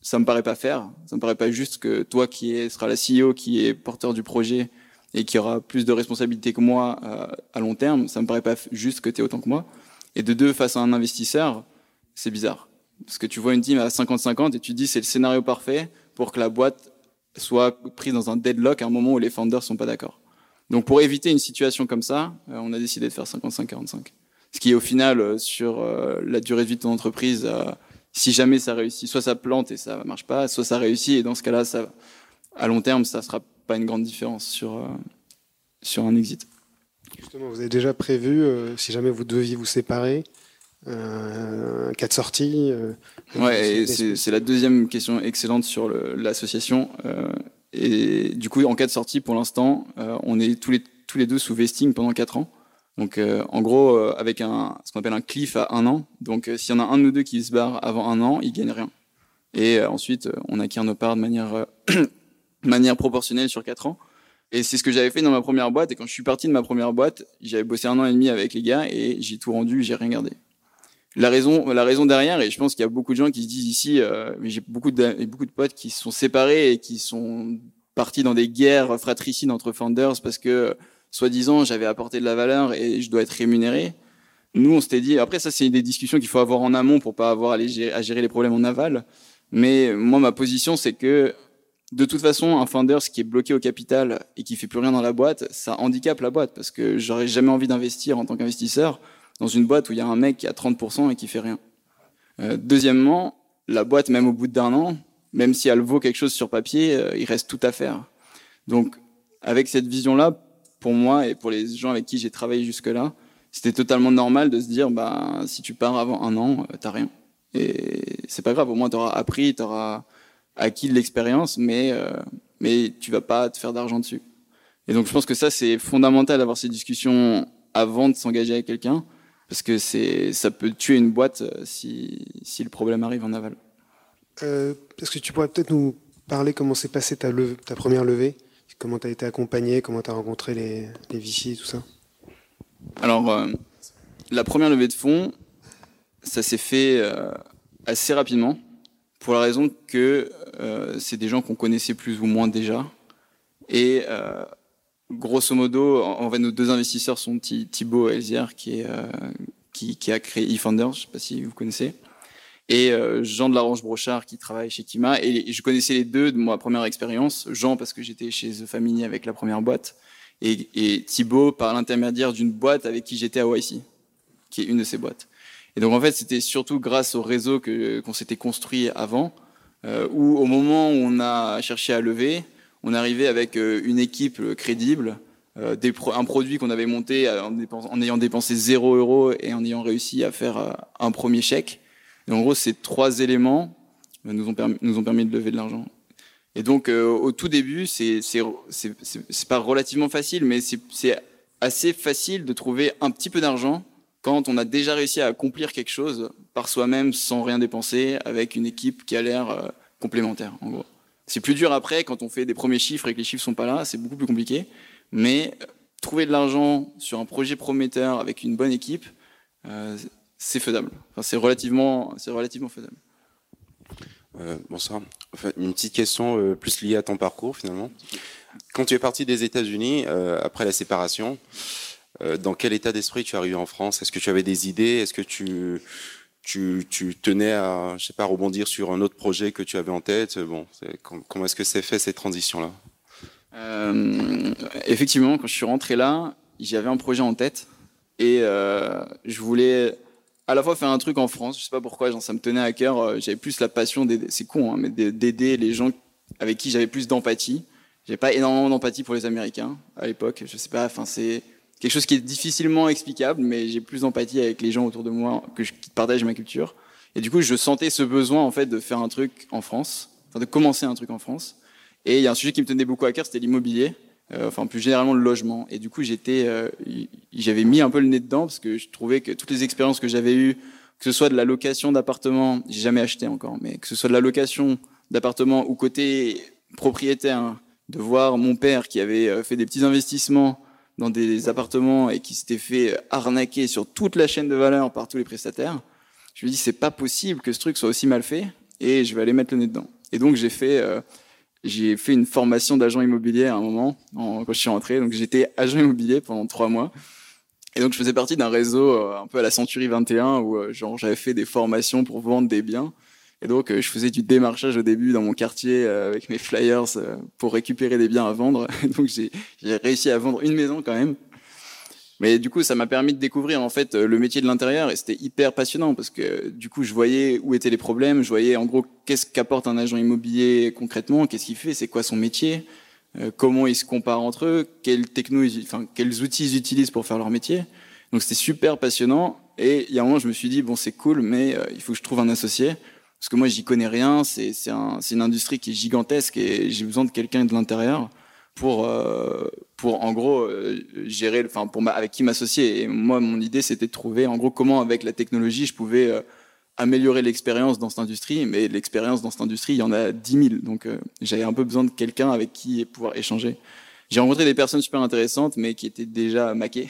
ça me paraît pas faire, ça me paraît pas juste que toi qui est, sera la CEO, qui est porteur du projet et qui aura plus de responsabilités que moi euh, à long terme, ça me paraît pas juste que tu es autant que moi. Et de deux, face à un investisseur, c'est bizarre. Parce que tu vois une team à 50-50 et tu dis c'est le scénario parfait pour que la boîte soit pris dans un deadlock à un moment où les founders sont pas d'accord. Donc pour éviter une situation comme ça, euh, on a décidé de faire 55-45. Ce qui est au final, euh, sur la durée de vie de ton entreprise, si jamais ça réussit, soit ça plante et ça marche pas, soit ça réussit et dans ce cas-là, ça, à long terme, ça sera pas une grande différence sur, sur un exit. Justement, vous avez déjà prévu, si jamais vous deviez vous séparer, euh, un cas de sortie euh, Ouais, c'est la deuxième question excellente sur l'association. Euh, et du coup, en cas de sortie, pour l'instant, on est tous les, tous les deux sous vesting pendant 4 ans. Donc, en gros, avec un, ce qu'on appelle un cliff à un an. Donc, s'il y en a un nous deux qui se barre avant un an, il gagne rien. Et ensuite, on acquiert nos parts de manière, manière proportionnelle sur 4 ans. Et c'est ce que j'avais fait dans ma première boîte. Et quand je suis parti de ma première boîte, j'avais bossé un an et demi avec les gars et j'ai tout rendu, j'ai rien gardé la raison, la raison derrière, et je pense qu'il y a beaucoup de gens qui se disent ici, euh, j'ai beaucoup de, beaucoup de potes qui se sont séparés et qui sont partis dans des guerres fratricides entre founders parce que, soi-disant, j'avais apporté de la valeur et je dois être rémunéré. Nous, on s'était dit, après ça, c'est des discussions qu'il faut avoir en amont pour pas avoir à, gérer, les problèmes en aval. Mais moi, ma position, c'est que de toute façon, un founder qui est bloqué au capital et qui fait plus rien dans la boîte, ça handicape la boîte parce que j'aurais jamais envie d'investir en tant qu'investisseur dans une boîte où il y a un mec qui a 30% et qui fait rien. Euh, deuxièmement, la boîte, même au bout d'un an, même si elle vaut quelque chose sur papier, euh, il reste tout à faire. Donc, avec cette vision-là, pour moi et pour les gens avec qui j'ai travaillé jusque-là, c'était totalement normal de se dire, bah, si tu pars avant un an, euh, t'as rien. Et c'est pas grave, au moins t'auras appris, t'auras acquis de l'expérience, mais euh, mais tu vas pas te faire d'argent dessus. Et donc je pense que ça c'est fondamental d'avoir ces discussions avant de s'engager avec quelqu'un, parce que ça peut tuer une boîte euh, si, si le problème arrive en aval. Est-ce que tu pourrais peut-être nous parler comment s'est passée ta première levée? Comment tu as été accompagné Comment tu as rencontré les, les et tout ça Alors, la première levée de fonds, ça s'est fait assez rapidement, pour la raison que c'est des gens qu'on connaissait plus ou moins déjà. Et grosso modo, en nos deux investisseurs sont Thibaut Elzière, qui, euh, qui, qui, a créé eFounders, je ne sais pas si vous connaissez, et euh, Jean de Larange Brochard, qui travaille chez Kima. Et, je connaissais les deux de ma première expérience. Jean, parce que j'étais chez The Family avec la première boîte, et, Thibaut, par l'intermédiaire d'une boîte avec qui j'étais à YC, qui est une de ces boîtes. Et donc, en fait, c'était surtout grâce au réseau que, qu'on s'était construit avant, euh, où au moment où on a cherché à lever, on arrivait avec euh, une équipe crédible, un produit qu'on avait monté en, ayant dépensé 0 euros et en ayant réussi à faire un premier chèque. Et en gros, ces trois éléments nous ont permis, nous ont permis de lever de l'argent. Et donc, au tout début, c'est pas relativement facile, mais c'est assez facile de trouver un petit peu d'argent quand on a déjà réussi à accomplir quelque chose par soi-même sans rien dépenser avec une équipe qui a l'air complémentaire, en gros. C'est plus dur après quand on fait des premiers chiffres et que les chiffres sont pas là, c'est beaucoup plus compliqué. Mais euh, trouver de l'argent sur un projet prometteur avec une bonne équipe, euh, c'est faisable. Enfin, c'est relativement, c'est relativement faisable. Euh, bonsoir. Enfin, une petite question euh, plus liée à ton parcours finalement. Quand tu es parti des États-Unis euh, après la séparation, dans quel état d'esprit tu es arrivé en France? Est-ce que tu avais des idées? Est-ce que tu tu, tu, tenais à, je sais pas, rebondir sur un autre projet que tu avais en tête? Bon, comment est-ce que c'est fait cette transition-là? Euh, Effectivement, quand je suis rentré là, j'avais un projet en tête et je voulais à la fois faire un truc en France. Je sais pas pourquoi, genre, ça me tenait à cœur. Euh, j'avais plus la passion d'aider, c'est con, hein, mais d'aider les gens avec qui j'avais plus d'empathie. J'avais pas énormément d'empathie pour les Américains à l'époque. Je sais pas, enfin c'est quelque chose qui est difficilement explicable, mais j'ai plus d'empathie avec les gens autour de moi que je, qui partagent ma culture. Et du coup, je sentais ce besoin en fait de faire un truc en France, enfin de commencer un truc en France. Et il y a un sujet qui me tenait beaucoup à cœur, c'était l'immobilier, enfin plus généralement le logement. Et du coup, j'étais, euh, j'avais mis un peu le nez dedans parce que je trouvais que toutes les expériences que j'avais eues, que ce soit de la location d'appartements, j'ai jamais acheté encore, mais que ce soit de la location d'appartements ou côté propriétaire, de voir mon père qui avait euh, fait des petits investissements dans des appartements et qui s'était fait arnaquer sur toute la chaîne de valeur par tous les prestataires, je me dis c'est pas possible que ce truc soit aussi mal fait et je vais aller mettre le nez dedans. Et donc j'ai fait euh, j'ai fait une formation d'agent immobilier à un moment quand je suis rentré. Donc j'étais agent immobilier pendant trois mois. Et donc je faisais partie d'un réseau euh, un peu à la Century 21 où euh, genre j'avais fait des formations pour vendre des biens. Et donc, euh, je faisais du démarchage au début dans mon quartier avec mes flyers pour récupérer des biens à vendre. donc, j'ai réussi à vendre une maison quand même. Mais du coup, ça m'a permis de découvrir en fait le métier de l'intérieur et c'était hyper passionnant parce que du coup, je voyais où étaient les problèmes, je voyais en gros qu'est-ce qu'apporte un agent immobilier concrètement, qu'est-ce qu'il fait, c'est quoi son métier, comment ils se comparent entre eux, quels techno, enfin quels outils ils utilisent pour faire leur métier. Donc c'était super passionnant et il y a un moment, je me suis dit bon, c'est cool, mais il faut que je trouve un associé parce que moi j'y connais rien. C'est c'est un, une industrie qui est gigantesque et j'ai besoin de quelqu'un de l'intérieur pour euh, pour en gros euh, gérer, enfin avec qui m'associer. Et moi mon idée c'était de trouver en gros comment avec la technologie je pouvais euh, améliorer l'expérience dans cette industrie. Mais l'expérience dans cette industrie il y en a 10 000, donc j'avais un peu besoin de quelqu'un avec qui pouvoir échanger. J'ai rencontré des personnes super intéressantes mais qui étaient déjà maquées.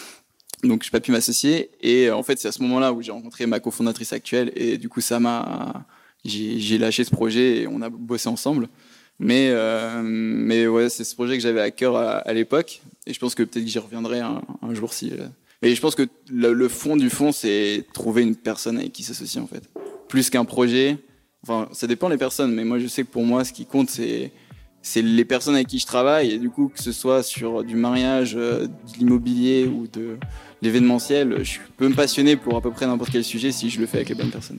donc j'ai pas pu m'associer et euh, en fait c'est à ce moment-là où j'ai rencontré ma cofondatrice actuelle et du coup ça m'a j'ai lâché ce projet et on a bossé ensemble mais euh, mais ouais c'est ce projet que j'avais à cœur à, l'époque et je pense que peut-être que j'y reviendrai un, jour si euh. et je pense que le, fond du fond c'est trouver une personne avec qui s'associer en fait plus qu'un projet enfin ça dépend des personnes mais moi je sais que pour moi ce qui compte c'est c'est les personnes avec qui je travaille et du coup que ce soit sur du mariage, de l'immobilier ou de l'événementiel, je peux me passionner pour à peu près n'importe quel sujet si je le fais avec les bonnes personnes.